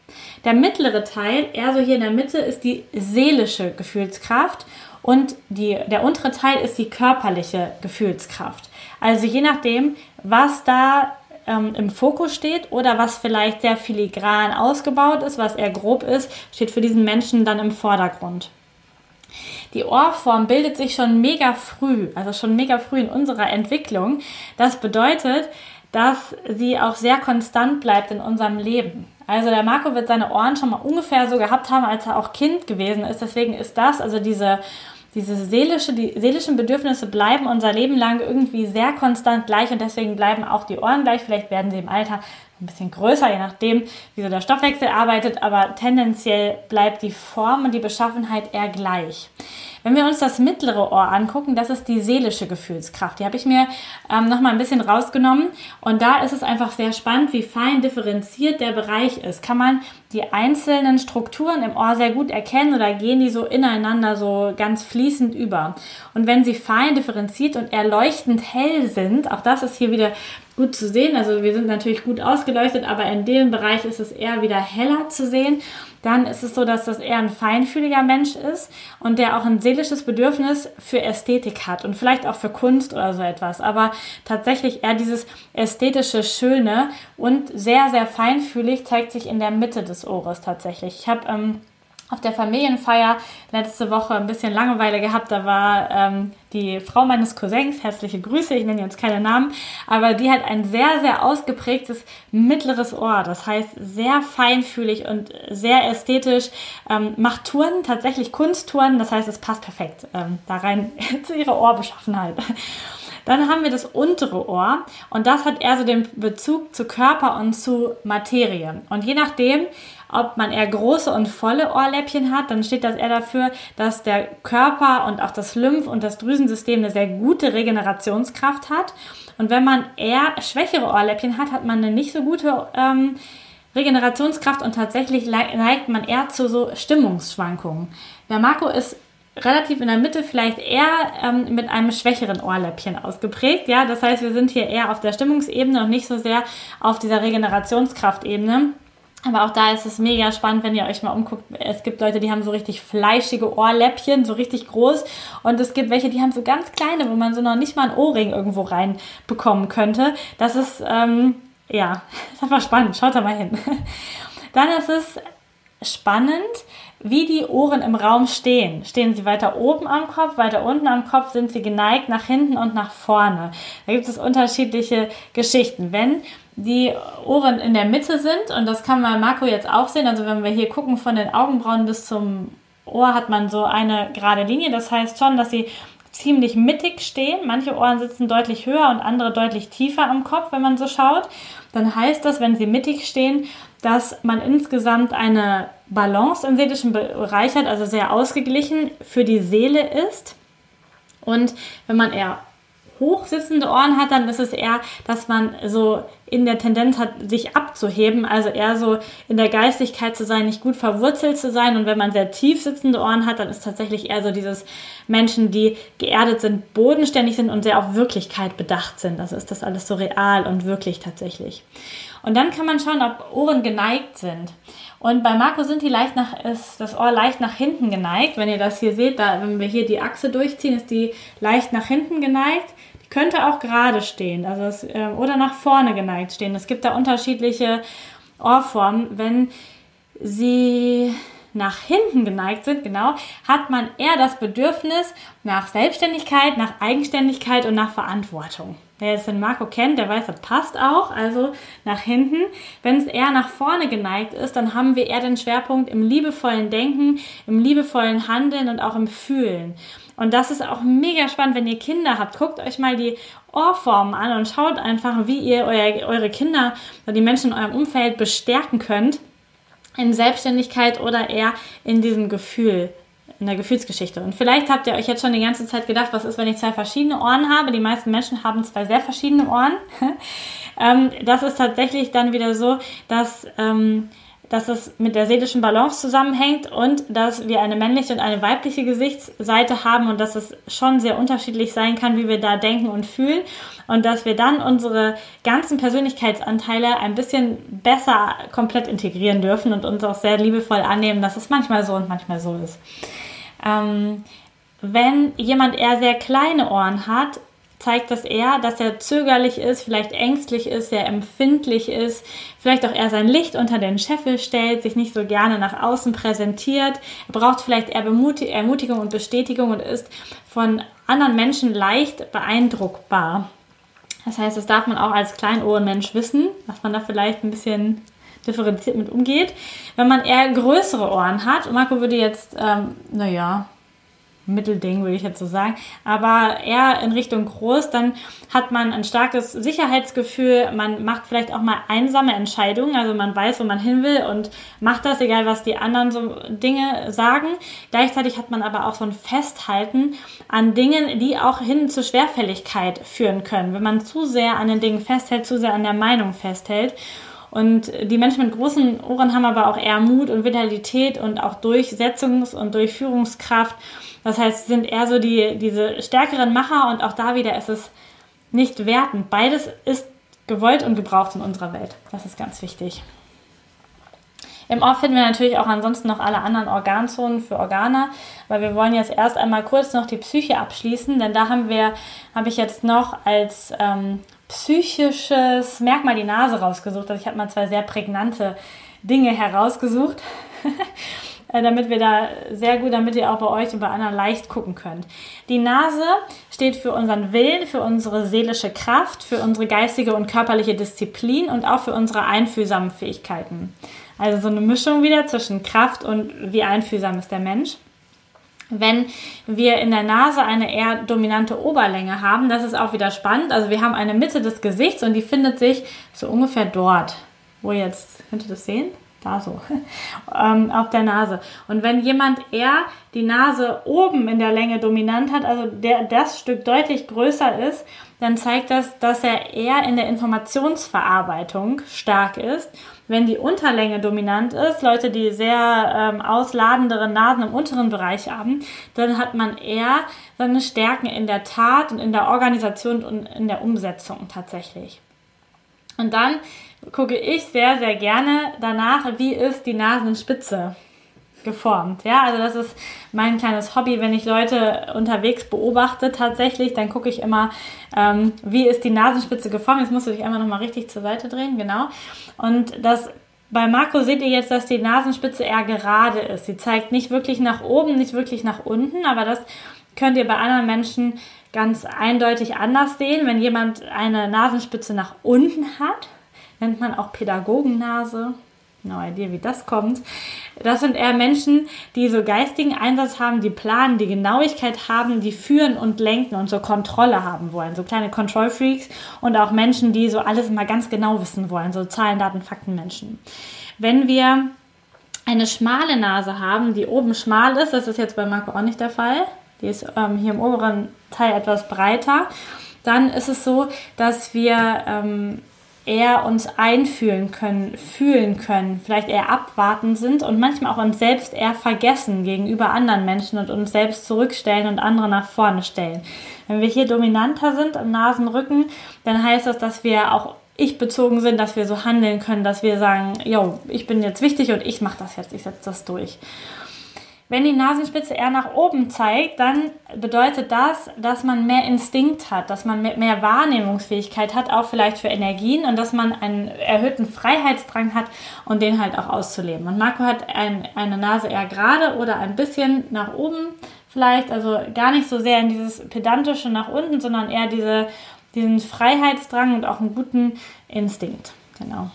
Der mittlere Teil, eher so hier in der Mitte, ist die seelische Gefühlskraft und die, der untere Teil ist die körperliche Gefühlskraft. Also je nachdem, was da ähm, im Fokus steht oder was vielleicht sehr filigran ausgebaut ist, was eher grob ist, steht für diesen Menschen dann im Vordergrund. Die Ohrform bildet sich schon mega früh, also schon mega früh in unserer Entwicklung. Das bedeutet, dass sie auch sehr konstant bleibt in unserem Leben. Also der Marco wird seine Ohren schon mal ungefähr so gehabt haben, als er auch Kind gewesen ist. Deswegen ist das, also diese diese seelische, die seelischen Bedürfnisse bleiben unser Leben lang irgendwie sehr konstant gleich und deswegen bleiben auch die Ohren gleich. Vielleicht werden sie im Alter ein bisschen größer, je nachdem, wie so der Stoffwechsel arbeitet, aber tendenziell bleibt die Form und die Beschaffenheit eher gleich. Wenn wir uns das mittlere Ohr angucken, das ist die seelische Gefühlskraft. Die habe ich mir ähm, nochmal ein bisschen rausgenommen. Und da ist es einfach sehr spannend, wie fein differenziert der Bereich ist. Kann man die einzelnen Strukturen im Ohr sehr gut erkennen oder gehen die so ineinander so ganz fließend über? Und wenn sie fein differenziert und erleuchtend hell sind, auch das ist hier wieder gut zu sehen. Also wir sind natürlich gut ausgeleuchtet, aber in dem Bereich ist es eher wieder heller zu sehen dann ist es so, dass das eher ein feinfühliger Mensch ist und der auch ein seelisches Bedürfnis für Ästhetik hat und vielleicht auch für Kunst oder so etwas. Aber tatsächlich eher dieses ästhetische Schöne und sehr, sehr feinfühlig zeigt sich in der Mitte des Ohres tatsächlich. Ich habe ähm, auf der Familienfeier letzte Woche ein bisschen Langeweile gehabt. Da war ähm, die Frau meines Cousins, herzliche Grüße, ich nenne jetzt keine Namen, aber die hat ein sehr, sehr ausgeprägtes mittleres Ohr. Das heißt, sehr feinfühlig und sehr ästhetisch. Ähm, macht Touren, tatsächlich Kunsttouren, das heißt, es passt perfekt ähm, da rein zu ihrer Ohrbeschaffenheit. Dann haben wir das untere Ohr und das hat eher so den Bezug zu Körper und zu Materie. Und je nachdem, ob man eher große und volle Ohrläppchen hat, dann steht das eher dafür, dass der Körper und auch das Lymph- und das Drüsensystem eine sehr gute Regenerationskraft hat. Und wenn man eher schwächere Ohrläppchen hat, hat man eine nicht so gute ähm, Regenerationskraft und tatsächlich neigt man eher zu so Stimmungsschwankungen. Der Marco ist relativ in der Mitte vielleicht eher ähm, mit einem schwächeren Ohrläppchen ausgeprägt. Ja, das heißt, wir sind hier eher auf der Stimmungsebene und nicht so sehr auf dieser Regenerationskraftebene. Aber auch da ist es mega spannend, wenn ihr euch mal umguckt. Es gibt Leute, die haben so richtig fleischige Ohrläppchen, so richtig groß. Und es gibt welche, die haben so ganz kleine, wo man so noch nicht mal ein Ohrring irgendwo reinbekommen könnte. Das ist, ähm, ja, ist einfach spannend. Schaut da mal hin. Dann ist es spannend, wie die Ohren im Raum stehen. Stehen sie weiter oben am Kopf, weiter unten am Kopf, sind sie geneigt nach hinten und nach vorne. Da gibt es unterschiedliche Geschichten. Wenn die Ohren in der Mitte sind, und das kann man Marco jetzt auch sehen, also wenn wir hier gucken von den Augenbrauen bis zum Ohr hat man so eine gerade Linie. Das heißt schon, dass sie ziemlich mittig stehen. Manche Ohren sitzen deutlich höher und andere deutlich tiefer am Kopf, wenn man so schaut. Dann heißt das, wenn sie mittig stehen, dass man insgesamt eine Balance im seelischen Bereich hat, also sehr ausgeglichen für die Seele ist. Und wenn man eher hochsitzende Ohren hat, dann ist es eher, dass man so in der Tendenz hat, sich abzuheben, also eher so in der Geistigkeit zu sein, nicht gut verwurzelt zu sein. Und wenn man sehr tief sitzende Ohren hat, dann ist tatsächlich eher so dieses Menschen, die geerdet sind, bodenständig sind und sehr auf Wirklichkeit bedacht sind. Also ist das alles so real und wirklich tatsächlich. Und dann kann man schauen, ob Ohren geneigt sind. Und bei Marco sind die leicht nach, ist das Ohr leicht nach hinten geneigt. Wenn ihr das hier seht, da, wenn wir hier die Achse durchziehen, ist die leicht nach hinten geneigt. Die könnte auch gerade stehen, also es, äh, oder nach vorne geneigt stehen. Es gibt da unterschiedliche Ohrformen. Wenn sie nach hinten geneigt sind, genau, hat man eher das Bedürfnis nach Selbstständigkeit, nach Eigenständigkeit und nach Verantwortung. Wer jetzt den Marco kennt, der weiß, das passt auch, also nach hinten. Wenn es eher nach vorne geneigt ist, dann haben wir eher den Schwerpunkt im liebevollen Denken, im liebevollen Handeln und auch im Fühlen. Und das ist auch mega spannend, wenn ihr Kinder habt. Guckt euch mal die Ohrformen an und schaut einfach, wie ihr euer, eure Kinder oder die Menschen in eurem Umfeld bestärken könnt in Selbstständigkeit oder eher in diesem Gefühl eine Gefühlsgeschichte. Und vielleicht habt ihr euch jetzt schon die ganze Zeit gedacht, was ist, wenn ich zwei verschiedene Ohren habe? Die meisten Menschen haben zwei sehr verschiedene Ohren. ähm, das ist tatsächlich dann wieder so, dass ähm, dass es mit der seelischen Balance zusammenhängt und dass wir eine männliche und eine weibliche Gesichtsseite haben und dass es schon sehr unterschiedlich sein kann, wie wir da denken und fühlen und dass wir dann unsere ganzen Persönlichkeitsanteile ein bisschen besser komplett integrieren dürfen und uns auch sehr liebevoll annehmen, dass es manchmal so und manchmal so ist. Ähm, wenn jemand eher sehr kleine Ohren hat, zeigt das eher, dass er zögerlich ist, vielleicht ängstlich ist, sehr empfindlich ist, vielleicht auch eher sein Licht unter den Scheffel stellt, sich nicht so gerne nach außen präsentiert. Er braucht vielleicht eher Ermutigung und Bestätigung und ist von anderen Menschen leicht beeindruckbar. Das heißt, das darf man auch als Kleinohrenmensch wissen, dass man da vielleicht ein bisschen differenziert mit umgeht. Wenn man eher größere Ohren hat, Marco würde jetzt, ähm, naja, Mittelding, würde ich jetzt so sagen, aber eher in Richtung groß, dann hat man ein starkes Sicherheitsgefühl, man macht vielleicht auch mal einsame Entscheidungen, also man weiß, wo man hin will und macht das, egal was die anderen so Dinge sagen. Gleichzeitig hat man aber auch so ein Festhalten an Dingen, die auch hin zur Schwerfälligkeit führen können, wenn man zu sehr an den Dingen festhält, zu sehr an der Meinung festhält. Und die Menschen mit großen Ohren haben aber auch eher Mut und Vitalität und auch Durchsetzungs- und Durchführungskraft. Das heißt, sie sind eher so die, diese stärkeren Macher und auch da wieder ist es nicht wertend. Beides ist gewollt und gebraucht in unserer Welt. Das ist ganz wichtig. Im Off finden wir natürlich auch ansonsten noch alle anderen Organzonen für Organe, weil wir wollen jetzt erst einmal kurz noch die Psyche abschließen, denn da haben wir, habe ich jetzt noch als ähm, psychisches Merkmal die Nase rausgesucht. Also ich habe mal zwei sehr prägnante Dinge herausgesucht. Äh, damit wir da sehr gut, damit ihr auch bei euch und bei anderen leicht gucken könnt. Die Nase steht für unseren Willen, für unsere seelische Kraft, für unsere geistige und körperliche Disziplin und auch für unsere einfühlsamen Fähigkeiten. Also so eine Mischung wieder zwischen Kraft und wie einfühlsam ist der Mensch. Wenn wir in der Nase eine eher dominante Oberlänge haben, das ist auch wieder spannend. Also wir haben eine Mitte des Gesichts und die findet sich so ungefähr dort. Wo jetzt, könnt ihr das sehen? da so, ähm, auf der Nase. Und wenn jemand eher die Nase oben in der Länge dominant hat, also der, das Stück deutlich größer ist, dann zeigt das, dass er eher in der Informationsverarbeitung stark ist. Wenn die Unterlänge dominant ist, Leute, die sehr ähm, ausladendere Nasen im unteren Bereich haben, dann hat man eher seine Stärken in der Tat und in der Organisation und in der Umsetzung tatsächlich. Und dann gucke ich sehr, sehr gerne danach, wie ist die Nasenspitze geformt. Ja, also das ist mein kleines Hobby, wenn ich Leute unterwegs beobachte tatsächlich, dann gucke ich immer, ähm, wie ist die Nasenspitze geformt. Jetzt musst du dich einmal nochmal richtig zur Seite drehen, genau. Und das bei Marco seht ihr jetzt, dass die Nasenspitze eher gerade ist. Sie zeigt nicht wirklich nach oben, nicht wirklich nach unten, aber das könnt ihr bei anderen Menschen ganz eindeutig anders sehen. Wenn jemand eine Nasenspitze nach unten hat, nennt man auch Pädagogennase. No idea, wie das kommt. Das sind eher Menschen, die so geistigen Einsatz haben, die planen, die Genauigkeit haben, die führen und lenken und so Kontrolle haben wollen. So kleine Control Freaks und auch Menschen, die so alles immer ganz genau wissen wollen. So Zahlen, Daten, Fakten Menschen. Wenn wir eine schmale Nase haben, die oben schmal ist, das ist jetzt bei Marco auch nicht der Fall. Die ist ähm, hier im oberen Teil etwas breiter. Dann ist es so, dass wir ähm, eher uns einfühlen können, fühlen können, vielleicht eher abwarten sind und manchmal auch uns selbst eher vergessen gegenüber anderen Menschen und uns selbst zurückstellen und andere nach vorne stellen. Wenn wir hier dominanter sind am Nasenrücken, dann heißt das, dass wir auch ich bezogen sind, dass wir so handeln können, dass wir sagen, yo, ich bin jetzt wichtig und ich mache das jetzt, ich setze das durch. Wenn die Nasenspitze eher nach oben zeigt, dann bedeutet das, dass man mehr Instinkt hat, dass man mehr Wahrnehmungsfähigkeit hat, auch vielleicht für Energien und dass man einen erhöhten Freiheitsdrang hat und den halt auch auszuleben. Und Marco hat ein, eine Nase eher gerade oder ein bisschen nach oben vielleicht, also gar nicht so sehr in dieses pedantische nach unten, sondern eher diese, diesen Freiheitsdrang und auch einen guten Instinkt. Genau.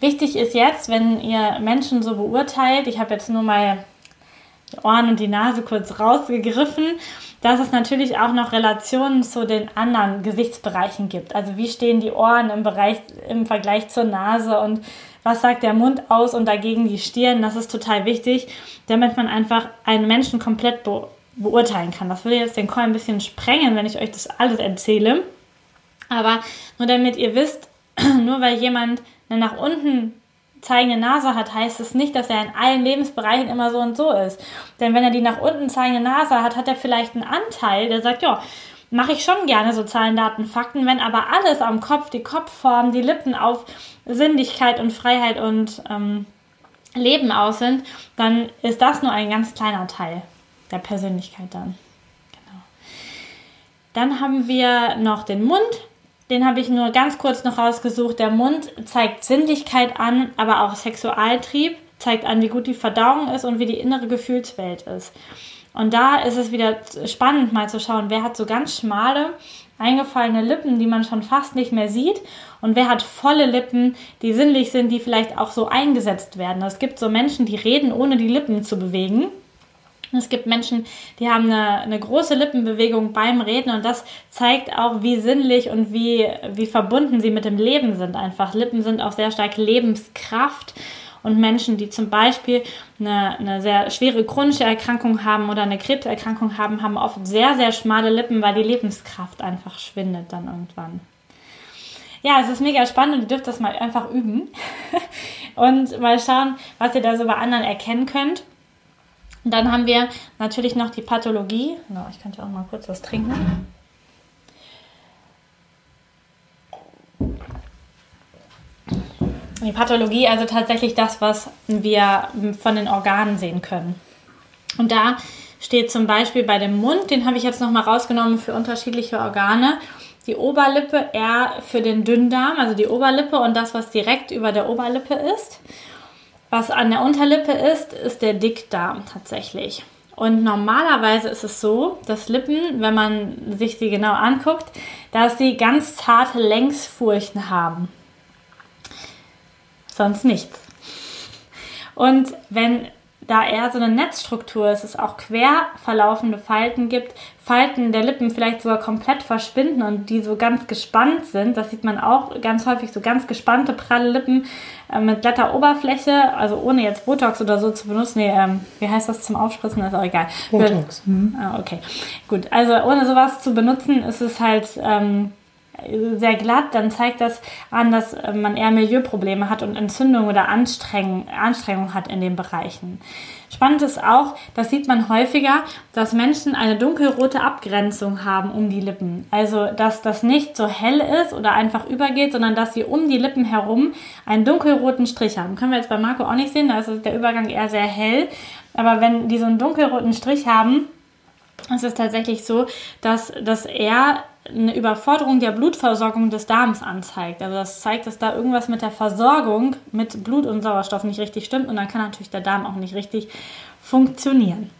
Wichtig ist jetzt, wenn ihr Menschen so beurteilt, ich habe jetzt nur mal die Ohren und die Nase kurz rausgegriffen, dass es natürlich auch noch Relationen zu den anderen Gesichtsbereichen gibt. Also wie stehen die Ohren im Bereich im Vergleich zur Nase und was sagt der Mund aus und dagegen die Stirn. Das ist total wichtig, damit man einfach einen Menschen komplett be beurteilen kann. Das würde jetzt den Call ein bisschen sprengen, wenn ich euch das alles erzähle. Aber nur damit ihr wisst, nur weil jemand eine nach unten zeigende Nase hat, heißt es nicht, dass er in allen Lebensbereichen immer so und so ist. Denn wenn er die nach unten zeigende Nase hat, hat er vielleicht einen Anteil, der sagt, ja, mache ich schon gerne so Zahlen, Daten, Fakten. Wenn aber alles am Kopf, die Kopfform, die Lippen auf Sinnlichkeit und Freiheit und ähm, Leben aus sind, dann ist das nur ein ganz kleiner Teil der Persönlichkeit dann. Genau. Dann haben wir noch den Mund. Den habe ich nur ganz kurz noch rausgesucht. Der Mund zeigt Sinnlichkeit an, aber auch Sexualtrieb, zeigt an, wie gut die Verdauung ist und wie die innere Gefühlswelt ist. Und da ist es wieder spannend mal zu schauen, wer hat so ganz schmale, eingefallene Lippen, die man schon fast nicht mehr sieht und wer hat volle Lippen, die sinnlich sind, die vielleicht auch so eingesetzt werden. Es gibt so Menschen, die reden, ohne die Lippen zu bewegen. Es gibt Menschen, die haben eine, eine große Lippenbewegung beim Reden und das zeigt auch, wie sinnlich und wie, wie verbunden sie mit dem Leben sind. Einfach Lippen sind auch sehr stark Lebenskraft und Menschen, die zum Beispiel eine, eine sehr schwere chronische Erkrankung haben oder eine Krebserkrankung haben, haben oft sehr, sehr schmale Lippen, weil die Lebenskraft einfach schwindet dann irgendwann. Ja, es ist mega spannend und ihr dürft das mal einfach üben und mal schauen, was ihr da so bei anderen erkennen könnt. Und dann haben wir natürlich noch die Pathologie. No, ich könnte auch mal kurz was trinken. Die Pathologie, also tatsächlich das, was wir von den Organen sehen können. Und da steht zum Beispiel bei dem Mund, den habe ich jetzt nochmal rausgenommen für unterschiedliche Organe, die Oberlippe eher für den Dünndarm, also die Oberlippe und das, was direkt über der Oberlippe ist. Was an der Unterlippe ist, ist der Dickdarm tatsächlich. Und normalerweise ist es so, dass Lippen, wenn man sich sie genau anguckt, dass sie ganz zarte Längsfurchen haben sonst nichts. Und wenn da eher so eine Netzstruktur ist, es auch quer verlaufende Falten gibt, Falten der Lippen vielleicht sogar komplett verschwinden und die so ganz gespannt sind. Das sieht man auch ganz häufig, so ganz gespannte, pralle Lippen äh, mit glatter Oberfläche, also ohne jetzt Botox oder so zu benutzen. Nee, ähm, wie heißt das zum Aufspritzen? ist auch egal. Botox. Mhm. Ah, okay, gut. Also ohne sowas zu benutzen, ist es halt ähm, sehr glatt, dann zeigt das an, dass äh, man eher Milieuprobleme hat und Entzündung oder Anstrengung, Anstrengung hat in den Bereichen. Spannend ist auch, das sieht man häufiger, dass Menschen eine dunkelrote Abgrenzung haben um die Lippen. Also, dass das nicht so hell ist oder einfach übergeht, sondern dass sie um die Lippen herum einen dunkelroten Strich haben. Können wir jetzt bei Marco auch nicht sehen, da ist der Übergang eher sehr hell. Aber wenn die so einen dunkelroten Strich haben, ist es tatsächlich so, dass, dass er eine Überforderung der Blutversorgung des Darms anzeigt. Also das zeigt, dass da irgendwas mit der Versorgung mit Blut und Sauerstoff nicht richtig stimmt und dann kann natürlich der Darm auch nicht richtig funktionieren.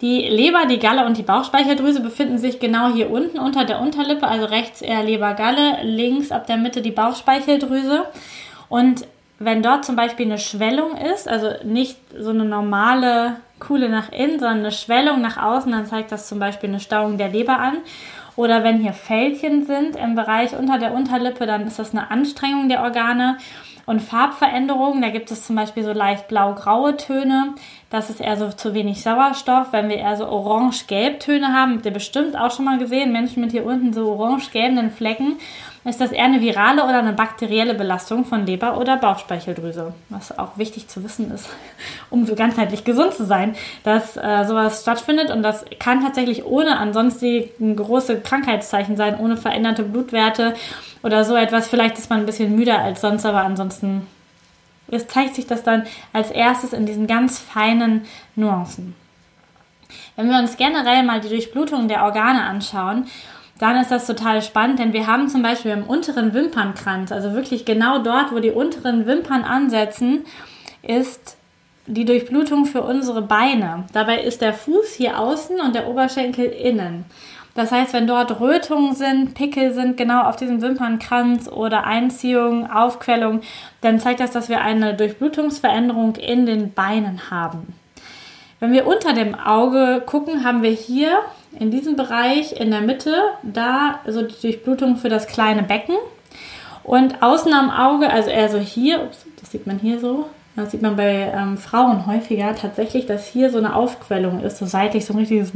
Die Leber, die Galle und die Bauchspeicheldrüse befinden sich genau hier unten unter der Unterlippe, also rechts eher Leber-Galle, links ab der Mitte die Bauchspeicheldrüse. Und wenn dort zum Beispiel eine Schwellung ist, also nicht so eine normale Kuhle nach innen, sondern eine Schwellung nach außen, dann zeigt das zum Beispiel eine Stauung der Leber an. Oder wenn hier Fältchen sind im Bereich unter der Unterlippe, dann ist das eine Anstrengung der Organe. Und Farbveränderungen, da gibt es zum Beispiel so leicht blau-graue Töne. Das ist eher so zu wenig Sauerstoff. Wenn wir eher so orange-gelb Töne haben, habt ihr bestimmt auch schon mal gesehen, Menschen mit hier unten so orange-gelben Flecken ist das eher eine virale oder eine bakterielle Belastung von Leber oder Bauchspeicheldrüse. Was auch wichtig zu wissen ist, um so ganzheitlich gesund zu sein, dass äh, sowas stattfindet. Und das kann tatsächlich ohne ansonsten große Krankheitszeichen sein, ohne veränderte Blutwerte oder so etwas. Vielleicht ist man ein bisschen müder als sonst, aber ansonsten es zeigt sich das dann als erstes in diesen ganz feinen Nuancen. Wenn wir uns generell mal die Durchblutung der Organe anschauen dann ist das total spannend, denn wir haben zum Beispiel im unteren Wimpernkranz, also wirklich genau dort, wo die unteren Wimpern ansetzen, ist die Durchblutung für unsere Beine. Dabei ist der Fuß hier außen und der Oberschenkel innen. Das heißt, wenn dort Rötungen sind, Pickel sind genau auf diesem Wimpernkranz oder Einziehung, Aufquellung, dann zeigt das, dass wir eine Durchblutungsveränderung in den Beinen haben. Wenn wir unter dem Auge gucken, haben wir hier in diesem Bereich in der Mitte, da so die Durchblutung für das kleine Becken. Und außen am Auge, also eher so hier, ups, das sieht man hier so, das sieht man bei ähm, Frauen häufiger tatsächlich, dass hier so eine Aufquellung ist, so seitlich, so ein richtiges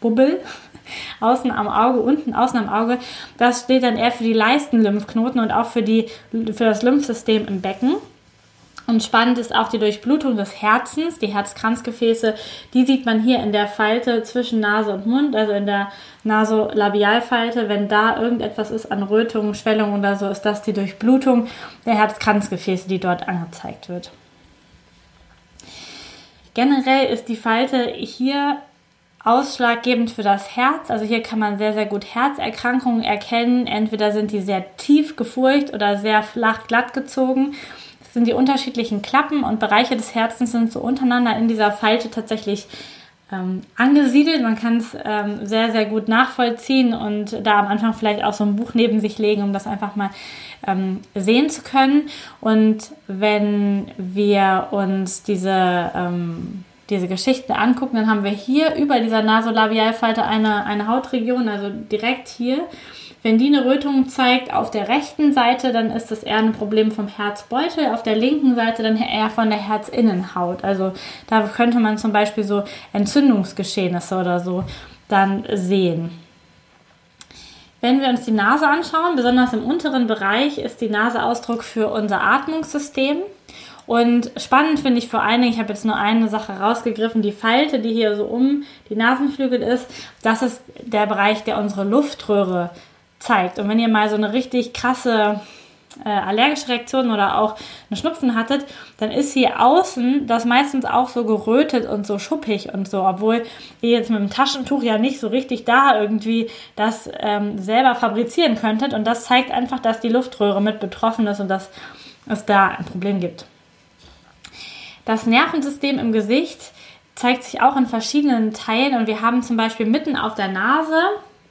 Bubbel. Außen am Auge, unten außen am Auge. Das steht dann eher für die Leistenlymphknoten und auch für, die, für das Lymphsystem im Becken. Und spannend ist auch die Durchblutung des Herzens, die Herzkranzgefäße, die sieht man hier in der Falte zwischen Nase und Mund, also in der Nasolabialfalte. Wenn da irgendetwas ist an Rötungen, Schwellungen oder so, ist das die Durchblutung der Herzkranzgefäße, die dort angezeigt wird. Generell ist die Falte hier ausschlaggebend für das Herz. Also hier kann man sehr, sehr gut Herzerkrankungen erkennen. Entweder sind die sehr tief gefurcht oder sehr flach glatt gezogen sind die unterschiedlichen Klappen und Bereiche des Herzens sind so untereinander in dieser Falte tatsächlich ähm, angesiedelt. Man kann es ähm, sehr, sehr gut nachvollziehen und da am Anfang vielleicht auch so ein Buch neben sich legen, um das einfach mal ähm, sehen zu können. Und wenn wir uns diese, ähm, diese Geschichten angucken, dann haben wir hier über dieser Nasolabialfalte eine, eine Hautregion, also direkt hier. Wenn die eine Rötung zeigt auf der rechten Seite, dann ist das eher ein Problem vom Herzbeutel, auf der linken Seite dann eher von der Herzinnenhaut. Also da könnte man zum Beispiel so Entzündungsgeschehnisse oder so dann sehen. Wenn wir uns die Nase anschauen, besonders im unteren Bereich, ist die Nase Ausdruck für unser Atmungssystem. Und spannend finde ich vor allen Dingen, ich habe jetzt nur eine Sache rausgegriffen, die Falte, die hier so um die Nasenflügel ist, das ist der Bereich, der unsere Luftröhre zeigt. Und wenn ihr mal so eine richtig krasse äh, allergische Reaktion oder auch einen Schnupfen hattet, dann ist hier außen das meistens auch so gerötet und so schuppig und so, obwohl ihr jetzt mit dem Taschentuch ja nicht so richtig da irgendwie das ähm, selber fabrizieren könntet. Und das zeigt einfach, dass die Luftröhre mit betroffen ist und dass es da ein Problem gibt. Das Nervensystem im Gesicht zeigt sich auch in verschiedenen Teilen und wir haben zum Beispiel mitten auf der Nase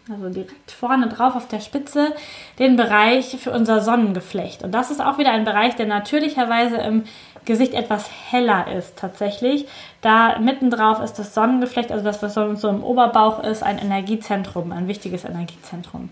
also direkt vorne drauf auf der Spitze, den Bereich für unser Sonnengeflecht. Und das ist auch wieder ein Bereich, der natürlicherweise im Gesicht etwas heller ist tatsächlich. Da mittendrauf ist das Sonnengeflecht, also das, was so im Oberbauch ist, ein Energiezentrum, ein wichtiges Energiezentrum.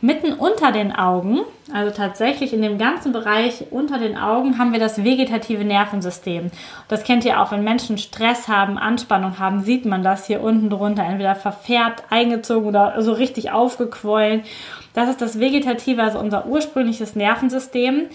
Mitten unter den Augen, also tatsächlich in dem ganzen Bereich unter den Augen, haben wir das vegetative Nervensystem. Das kennt ihr auch, wenn Menschen Stress haben, Anspannung haben, sieht man das hier unten drunter, entweder verfärbt, eingezogen oder so richtig aufgequollen. Das ist das Vegetative, also unser ursprüngliches Nervensystem.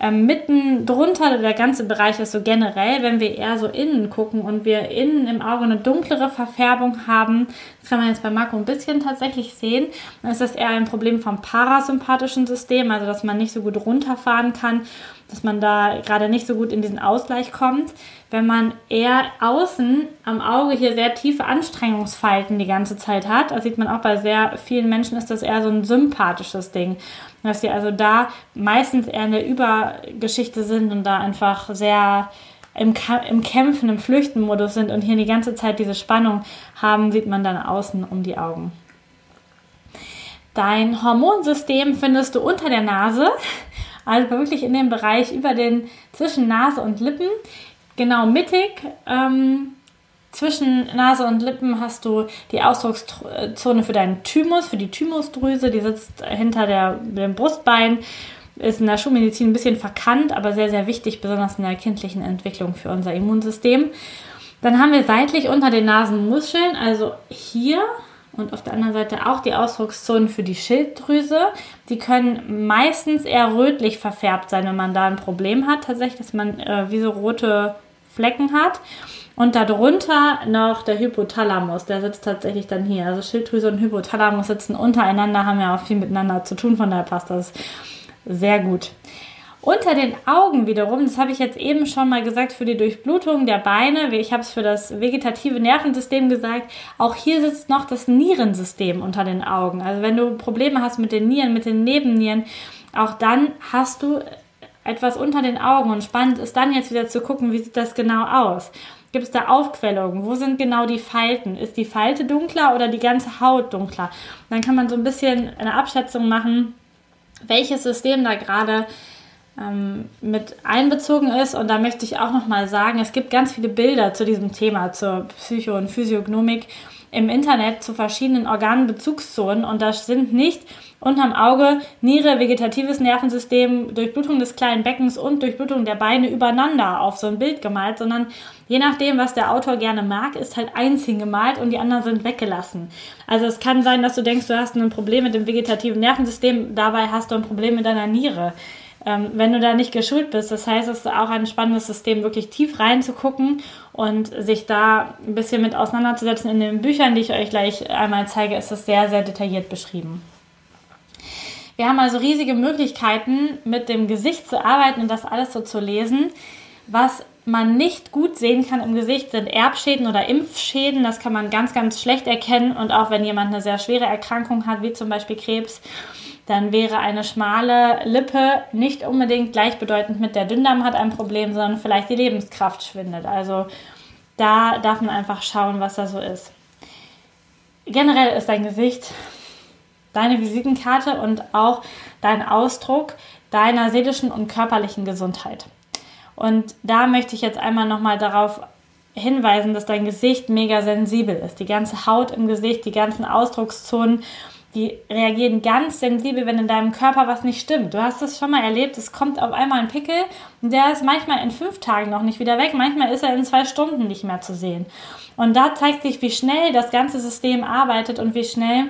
Ähm, mitten drunter, der ganze Bereich ist so generell, wenn wir eher so innen gucken und wir innen im Auge eine dunklere Verfärbung haben, das kann man jetzt bei Marco ein bisschen tatsächlich sehen, dann ist das eher ein Problem vom parasympathischen System, also dass man nicht so gut runterfahren kann dass man da gerade nicht so gut in diesen Ausgleich kommt. Wenn man eher außen am Auge hier sehr tiefe Anstrengungsfalten die ganze Zeit hat, das sieht man auch bei sehr vielen Menschen, ist das eher so ein sympathisches Ding. Dass sie also da meistens eher in der Übergeschichte sind und da einfach sehr im, im Kämpfen, im Flüchtenmodus sind und hier die ganze Zeit diese Spannung haben, sieht man dann außen um die Augen. Dein Hormonsystem findest du unter der Nase also wirklich in dem Bereich über den zwischen Nase und Lippen, genau mittig. Ähm, zwischen Nase und Lippen hast du die Ausdruckszone für deinen Thymus, für die Thymusdrüse, die sitzt hinter der, dem Brustbein, ist in der Schulmedizin ein bisschen verkannt, aber sehr, sehr wichtig, besonders in der kindlichen Entwicklung für unser Immunsystem. Dann haben wir seitlich unter den Nasenmuscheln, also hier und auf der anderen Seite auch die Ausdruckszonen für die Schilddrüse. Die können meistens eher rötlich verfärbt sein, wenn man da ein Problem hat, tatsächlich, dass man äh, wie so rote Flecken hat. Und darunter noch der Hypothalamus, der sitzt tatsächlich dann hier. Also Schilddrüse und Hypothalamus sitzen untereinander, haben ja auch viel miteinander zu tun, von daher passt das sehr gut. Unter den Augen wiederum, das habe ich jetzt eben schon mal gesagt, für die Durchblutung der Beine, ich habe es für das vegetative Nervensystem gesagt, auch hier sitzt noch das Nierensystem unter den Augen. Also wenn du Probleme hast mit den Nieren, mit den Nebennieren, auch dann hast du etwas unter den Augen. Und spannend ist dann jetzt wieder zu gucken, wie sieht das genau aus. Gibt es da Aufquellungen? Wo sind genau die Falten? Ist die Falte dunkler oder die ganze Haut dunkler? dann kann man so ein bisschen eine Abschätzung machen, welches System da gerade ähm, mit einbezogen ist. Und da möchte ich auch nochmal sagen, es gibt ganz viele Bilder zu diesem Thema, zur Psycho- und Physiognomik im Internet zu verschiedenen Organbezugszonen und das sind nicht unterm Auge Niere, vegetatives Nervensystem, Durchblutung des kleinen Beckens und Durchblutung der Beine übereinander auf so ein Bild gemalt, sondern je nachdem, was der Autor gerne mag, ist halt eins hingemalt und die anderen sind weggelassen. Also es kann sein, dass du denkst, du hast ein Problem mit dem vegetativen Nervensystem, dabei hast du ein Problem mit deiner Niere ähm, wenn du da nicht geschult bist. Das heißt, es ist auch ein spannendes System, wirklich tief reinzugucken und sich da ein bisschen mit auseinanderzusetzen. In den Büchern, die ich euch gleich einmal zeige, ist es sehr, sehr detailliert beschrieben. Wir haben also riesige Möglichkeiten, mit dem Gesicht zu arbeiten und das alles so zu lesen. Was man nicht gut sehen kann im Gesicht, sind Erbschäden oder Impfschäden. Das kann man ganz, ganz schlecht erkennen. Und auch wenn jemand eine sehr schwere Erkrankung hat, wie zum Beispiel Krebs, dann wäre eine schmale Lippe nicht unbedingt gleichbedeutend mit der Dünndarm hat ein Problem, sondern vielleicht die Lebenskraft schwindet. Also da darf man einfach schauen, was da so ist. Generell ist dein Gesicht deine Visitenkarte und auch dein Ausdruck deiner seelischen und körperlichen Gesundheit. Und da möchte ich jetzt einmal nochmal darauf hinweisen, dass dein Gesicht mega sensibel ist. Die ganze Haut im Gesicht, die ganzen Ausdruckszonen die reagieren ganz sensibel, wenn in deinem Körper was nicht stimmt. Du hast es schon mal erlebt, es kommt auf einmal ein Pickel und der ist manchmal in fünf Tagen noch nicht wieder weg, manchmal ist er in zwei Stunden nicht mehr zu sehen. Und da zeigt sich, wie schnell das ganze System arbeitet und wie schnell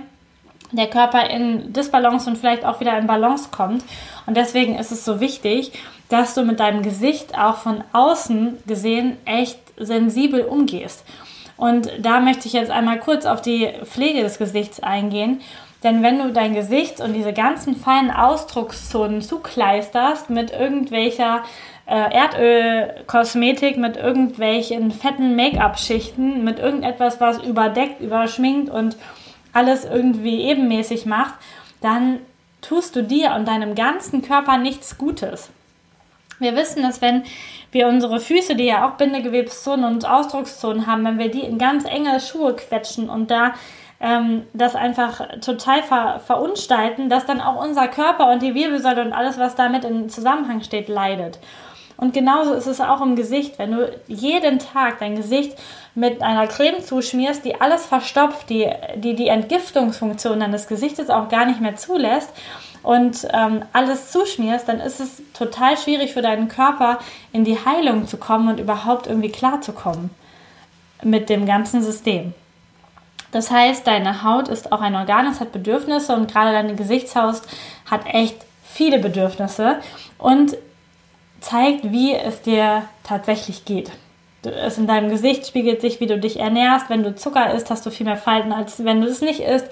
der Körper in Disbalance und vielleicht auch wieder in Balance kommt. Und deswegen ist es so wichtig, dass du mit deinem Gesicht auch von außen gesehen echt sensibel umgehst. Und da möchte ich jetzt einmal kurz auf die Pflege des Gesichts eingehen. Denn wenn du dein Gesicht und diese ganzen feinen Ausdruckszonen zukleisterst mit irgendwelcher äh, Erdölkosmetik, mit irgendwelchen fetten Make-up-Schichten, mit irgendetwas, was überdeckt, überschminkt und alles irgendwie ebenmäßig macht, dann tust du dir und deinem ganzen Körper nichts Gutes. Wir wissen, dass wenn wir unsere Füße, die ja auch Bindegewebszonen und Ausdruckszonen haben, wenn wir die in ganz enge Schuhe quetschen und da ähm, das einfach total ver verunstalten, dass dann auch unser Körper und die Wirbelsäule und alles, was damit in Zusammenhang steht, leidet. Und genauso ist es auch im Gesicht. Wenn du jeden Tag dein Gesicht mit einer Creme zuschmierst, die alles verstopft, die die, die Entgiftungsfunktion deines Gesichtes auch gar nicht mehr zulässt und ähm, alles zuschmierst, dann ist es total schwierig für deinen Körper in die Heilung zu kommen und überhaupt irgendwie klarzukommen mit dem ganzen System. Das heißt, deine Haut ist auch ein Organ, es hat Bedürfnisse und gerade deine Gesichtshaut hat echt viele Bedürfnisse und zeigt, wie es dir tatsächlich geht. Es in deinem Gesicht spiegelt sich, wie du dich ernährst. Wenn du Zucker isst, hast du viel mehr Falten, als wenn du es nicht isst.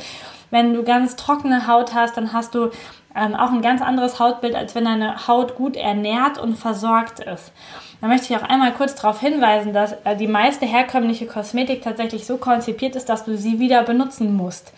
Wenn du ganz trockene Haut hast, dann hast du ähm, auch ein ganz anderes Hautbild, als wenn deine Haut gut ernährt und versorgt ist. Da möchte ich auch einmal kurz darauf hinweisen, dass äh, die meiste herkömmliche Kosmetik tatsächlich so konzipiert ist, dass du sie wieder benutzen musst.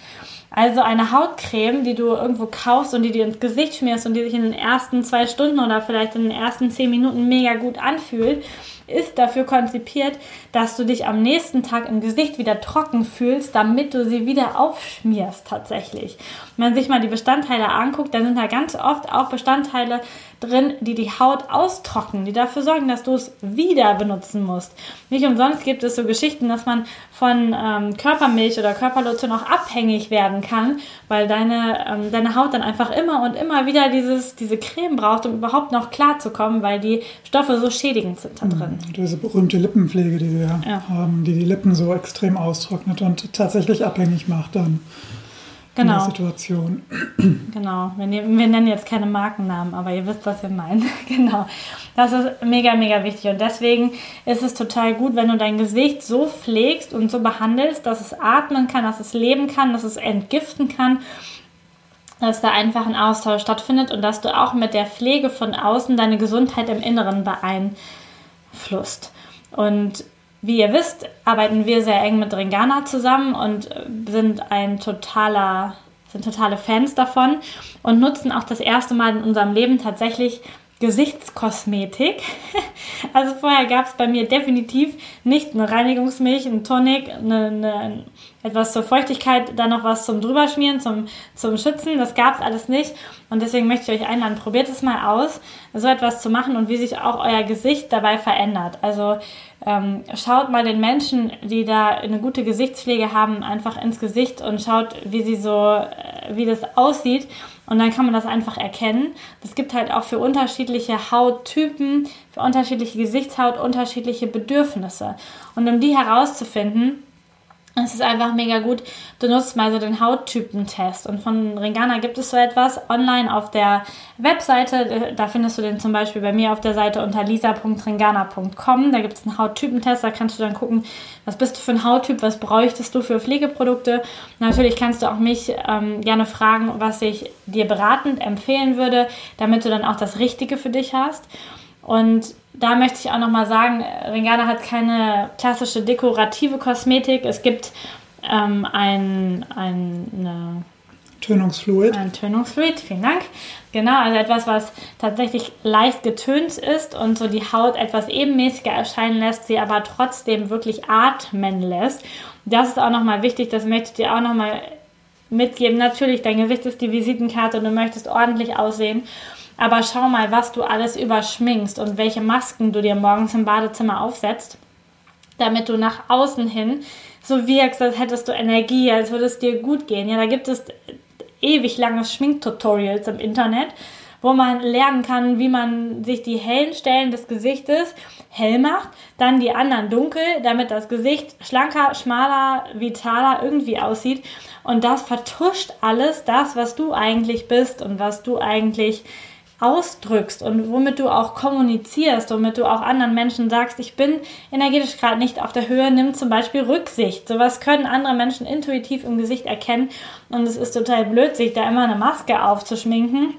Also eine Hautcreme, die du irgendwo kaufst und die dir ins Gesicht schmierst und die sich in den ersten zwei Stunden oder vielleicht in den ersten zehn Minuten mega gut anfühlt, ist dafür konzipiert, dass du dich am nächsten Tag im Gesicht wieder trocken fühlst, damit du sie wieder aufschmierst tatsächlich. Wenn man sich mal die Bestandteile anguckt, dann sind da ganz oft auch Bestandteile drin, die die Haut austrocknen, die dafür sorgen, dass du es wieder benutzen musst. Nicht umsonst gibt es so Geschichten, dass man von ähm, Körpermilch oder Körperlotion auch abhängig werden kann, weil deine, ähm, deine Haut dann einfach immer und immer wieder dieses, diese Creme braucht, um überhaupt noch klar zu kommen, weil die Stoffe so schädigend sind da drin. Diese berühmte Lippenpflege, die wir ja. haben, die die Lippen so extrem austrocknet und tatsächlich abhängig macht dann genau. in der Situation. Genau, wir, wir, nennen jetzt keine Markennamen, aber ihr wisst, was wir meinen. genau, das ist mega, mega wichtig und deswegen ist es total gut, wenn du dein Gesicht so pflegst und so behandelst, dass es atmen kann, dass es leben kann, dass es entgiften kann dass da einfach ein Austausch stattfindet und dass du auch mit der Pflege von außen deine Gesundheit im Inneren beeinflusst. Und wie ihr wisst, arbeiten wir sehr eng mit Ringana zusammen und sind ein totaler, sind totale Fans davon und nutzen auch das erste Mal in unserem Leben tatsächlich Gesichtskosmetik. Also vorher gab es bei mir definitiv nicht eine Reinigungsmilch, ein Tonic, eine, eine, etwas zur Feuchtigkeit, dann noch was zum drüberschmieren, zum, zum Schützen. Das gab es alles nicht. Und deswegen möchte ich euch einladen, probiert es mal aus, so etwas zu machen und wie sich auch euer Gesicht dabei verändert. Also ähm, schaut mal den Menschen, die da eine gute Gesichtspflege haben, einfach ins Gesicht und schaut, wie sie so, äh, wie das aussieht. Und dann kann man das einfach erkennen. Das gibt halt auch für unterschiedliche Hauttypen, für unterschiedliche Gesichtshaut unterschiedliche Bedürfnisse. Und um die herauszufinden, es ist einfach mega gut. Du nutzt mal so den Hauttypentest. Und von Ringana gibt es so etwas online auf der Webseite. Da findest du den zum Beispiel bei mir auf der Seite unter lisa.ringana.com. Da gibt es einen Hauttypentest. Da kannst du dann gucken, was bist du für ein Hauttyp, was bräuchtest du für Pflegeprodukte. Natürlich kannst du auch mich ähm, gerne fragen, was ich dir beratend empfehlen würde, damit du dann auch das Richtige für dich hast. Und da möchte ich auch nochmal sagen, Ringana hat keine klassische dekorative Kosmetik. Es gibt ähm, ein, ein, eine Tönungsfluid. Ein Tönungsfluid, vielen Dank. Genau, also etwas, was tatsächlich leicht getönt ist und so die Haut etwas ebenmäßiger erscheinen lässt, sie aber trotzdem wirklich atmen lässt. Das ist auch nochmal wichtig, das möchte ich dir auch nochmal mitgeben. Natürlich, dein Gesicht ist die Visitenkarte und du möchtest ordentlich aussehen. Aber schau mal, was du alles überschminkst und welche Masken du dir morgens im Badezimmer aufsetzt, damit du nach außen hin so wirkst, als hättest du Energie, als würde es dir gut gehen. Ja, da gibt es ewig lange Schminktutorials im Internet, wo man lernen kann, wie man sich die hellen Stellen des Gesichtes hell macht, dann die anderen dunkel, damit das Gesicht schlanker, schmaler, vitaler irgendwie aussieht. Und das vertuscht alles das, was du eigentlich bist und was du eigentlich ausdrückst und womit du auch kommunizierst, womit du auch anderen Menschen sagst, ich bin energetisch gerade nicht auf der Höhe, nimm zum Beispiel Rücksicht. Sowas können andere Menschen intuitiv im Gesicht erkennen und es ist total blöd, sich da immer eine Maske aufzuschminken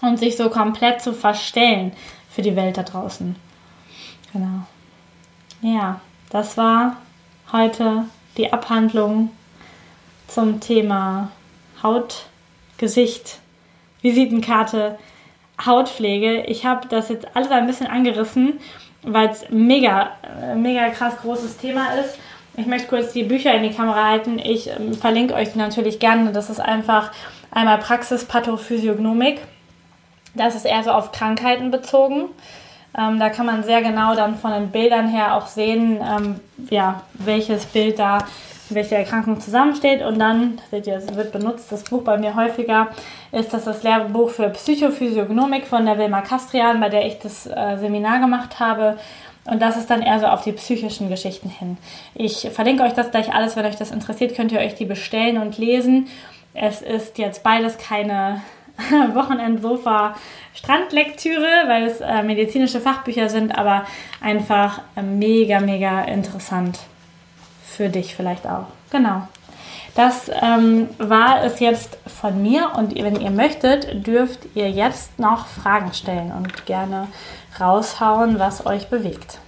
und sich so komplett zu verstellen für die Welt da draußen. Genau. Ja, das war heute die Abhandlung zum Thema Haut, Gesicht, Visitenkarte, Hautpflege. Ich habe das jetzt alles ein bisschen angerissen, weil es mega, äh, mega krass großes Thema ist. Ich möchte kurz die Bücher in die Kamera halten. Ich ähm, verlinke euch natürlich gerne. Das ist einfach einmal Praxis Pathophysiognomik. Das ist eher so auf Krankheiten bezogen. Ähm, da kann man sehr genau dann von den Bildern her auch sehen, ähm, ja, welches Bild da welche Erkrankung zusammensteht. Und dann, seht ihr, es wird benutzt, das Buch bei mir häufiger, ist das das Lehrbuch für Psychophysiognomik von der Wilma Kastrian, bei der ich das äh, Seminar gemacht habe. Und das ist dann eher so auf die psychischen Geschichten hin. Ich verlinke euch das gleich alles, wenn euch das interessiert, könnt ihr euch die bestellen und lesen. Es ist jetzt beides keine Wochenendsofa-Strandlektüre, weil es äh, medizinische Fachbücher sind, aber einfach äh, mega, mega interessant für dich vielleicht auch. Genau. Das ähm, war es jetzt von mir und wenn ihr möchtet, dürft ihr jetzt noch Fragen stellen und gerne raushauen, was euch bewegt.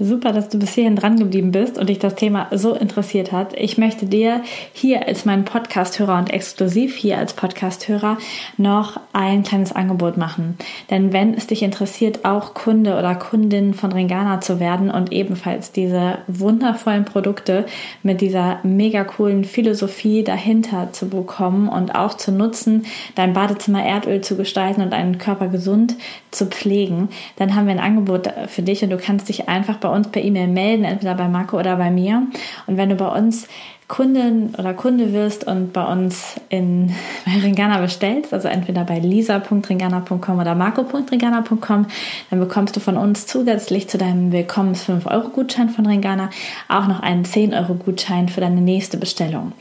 Super, dass du bis hierhin dran geblieben bist und dich das Thema so interessiert hat. Ich möchte dir hier als mein Podcast-Hörer und exklusiv hier als Podcast-Hörer noch ein kleines Angebot machen. Denn wenn es dich interessiert, auch Kunde oder Kundin von Ringana zu werden und ebenfalls diese wundervollen Produkte mit dieser mega coolen Philosophie dahinter zu bekommen und auch zu nutzen, dein Badezimmer Erdöl zu gestalten und deinen Körper gesund zu pflegen, dann haben wir ein Angebot für dich und du kannst dich einfach bei uns per E-Mail melden, entweder bei Marco oder bei mir. Und wenn du bei uns Kundin oder Kunde wirst und bei uns in bei Ringana bestellst, also entweder bei lisa.ringana.com oder marco.ringana.com, dann bekommst du von uns zusätzlich zu deinem Willkommens 5-Euro-Gutschein von Ringana auch noch einen 10-Euro-Gutschein für deine nächste Bestellung.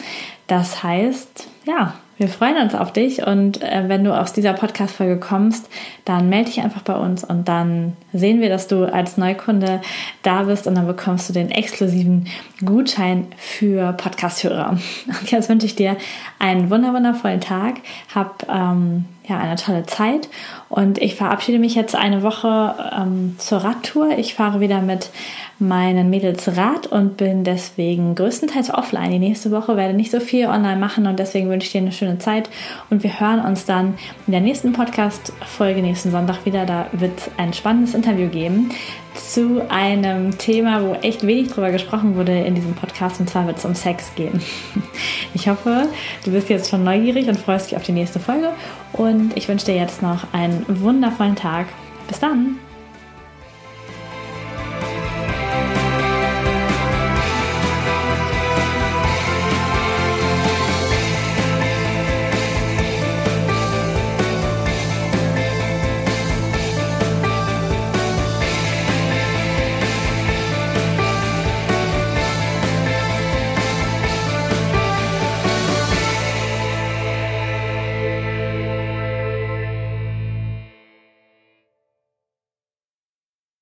Das heißt, ja, wir freuen uns auf dich und äh, wenn du aus dieser Podcast-Folge kommst, dann melde dich einfach bei uns und dann sehen wir, dass du als Neukunde da bist und dann bekommst du den exklusiven Gutschein für Podcast-Hörer. Und jetzt wünsche ich dir einen wundervollen Tag. Hab ähm, ja, eine tolle Zeit. Und ich verabschiede mich jetzt eine Woche ähm, zur Radtour. Ich fahre wieder mit meinen Mädels Rad und bin deswegen größtenteils offline. Die nächste Woche werde nicht so viel online machen und deswegen wünsche ich dir eine schöne Zeit. Und wir hören uns dann in der nächsten Podcast-Folge nächsten Sonntag wieder. Da wird es ein spannendes Interview geben zu einem Thema, wo echt wenig drüber gesprochen wurde in diesem Podcast. Und zwar wird es um Sex gehen. Ich hoffe, du bist jetzt schon neugierig und freust dich auf die nächste Folge. Und ich wünsche dir jetzt noch einen wundervollen Tag. Bis dann!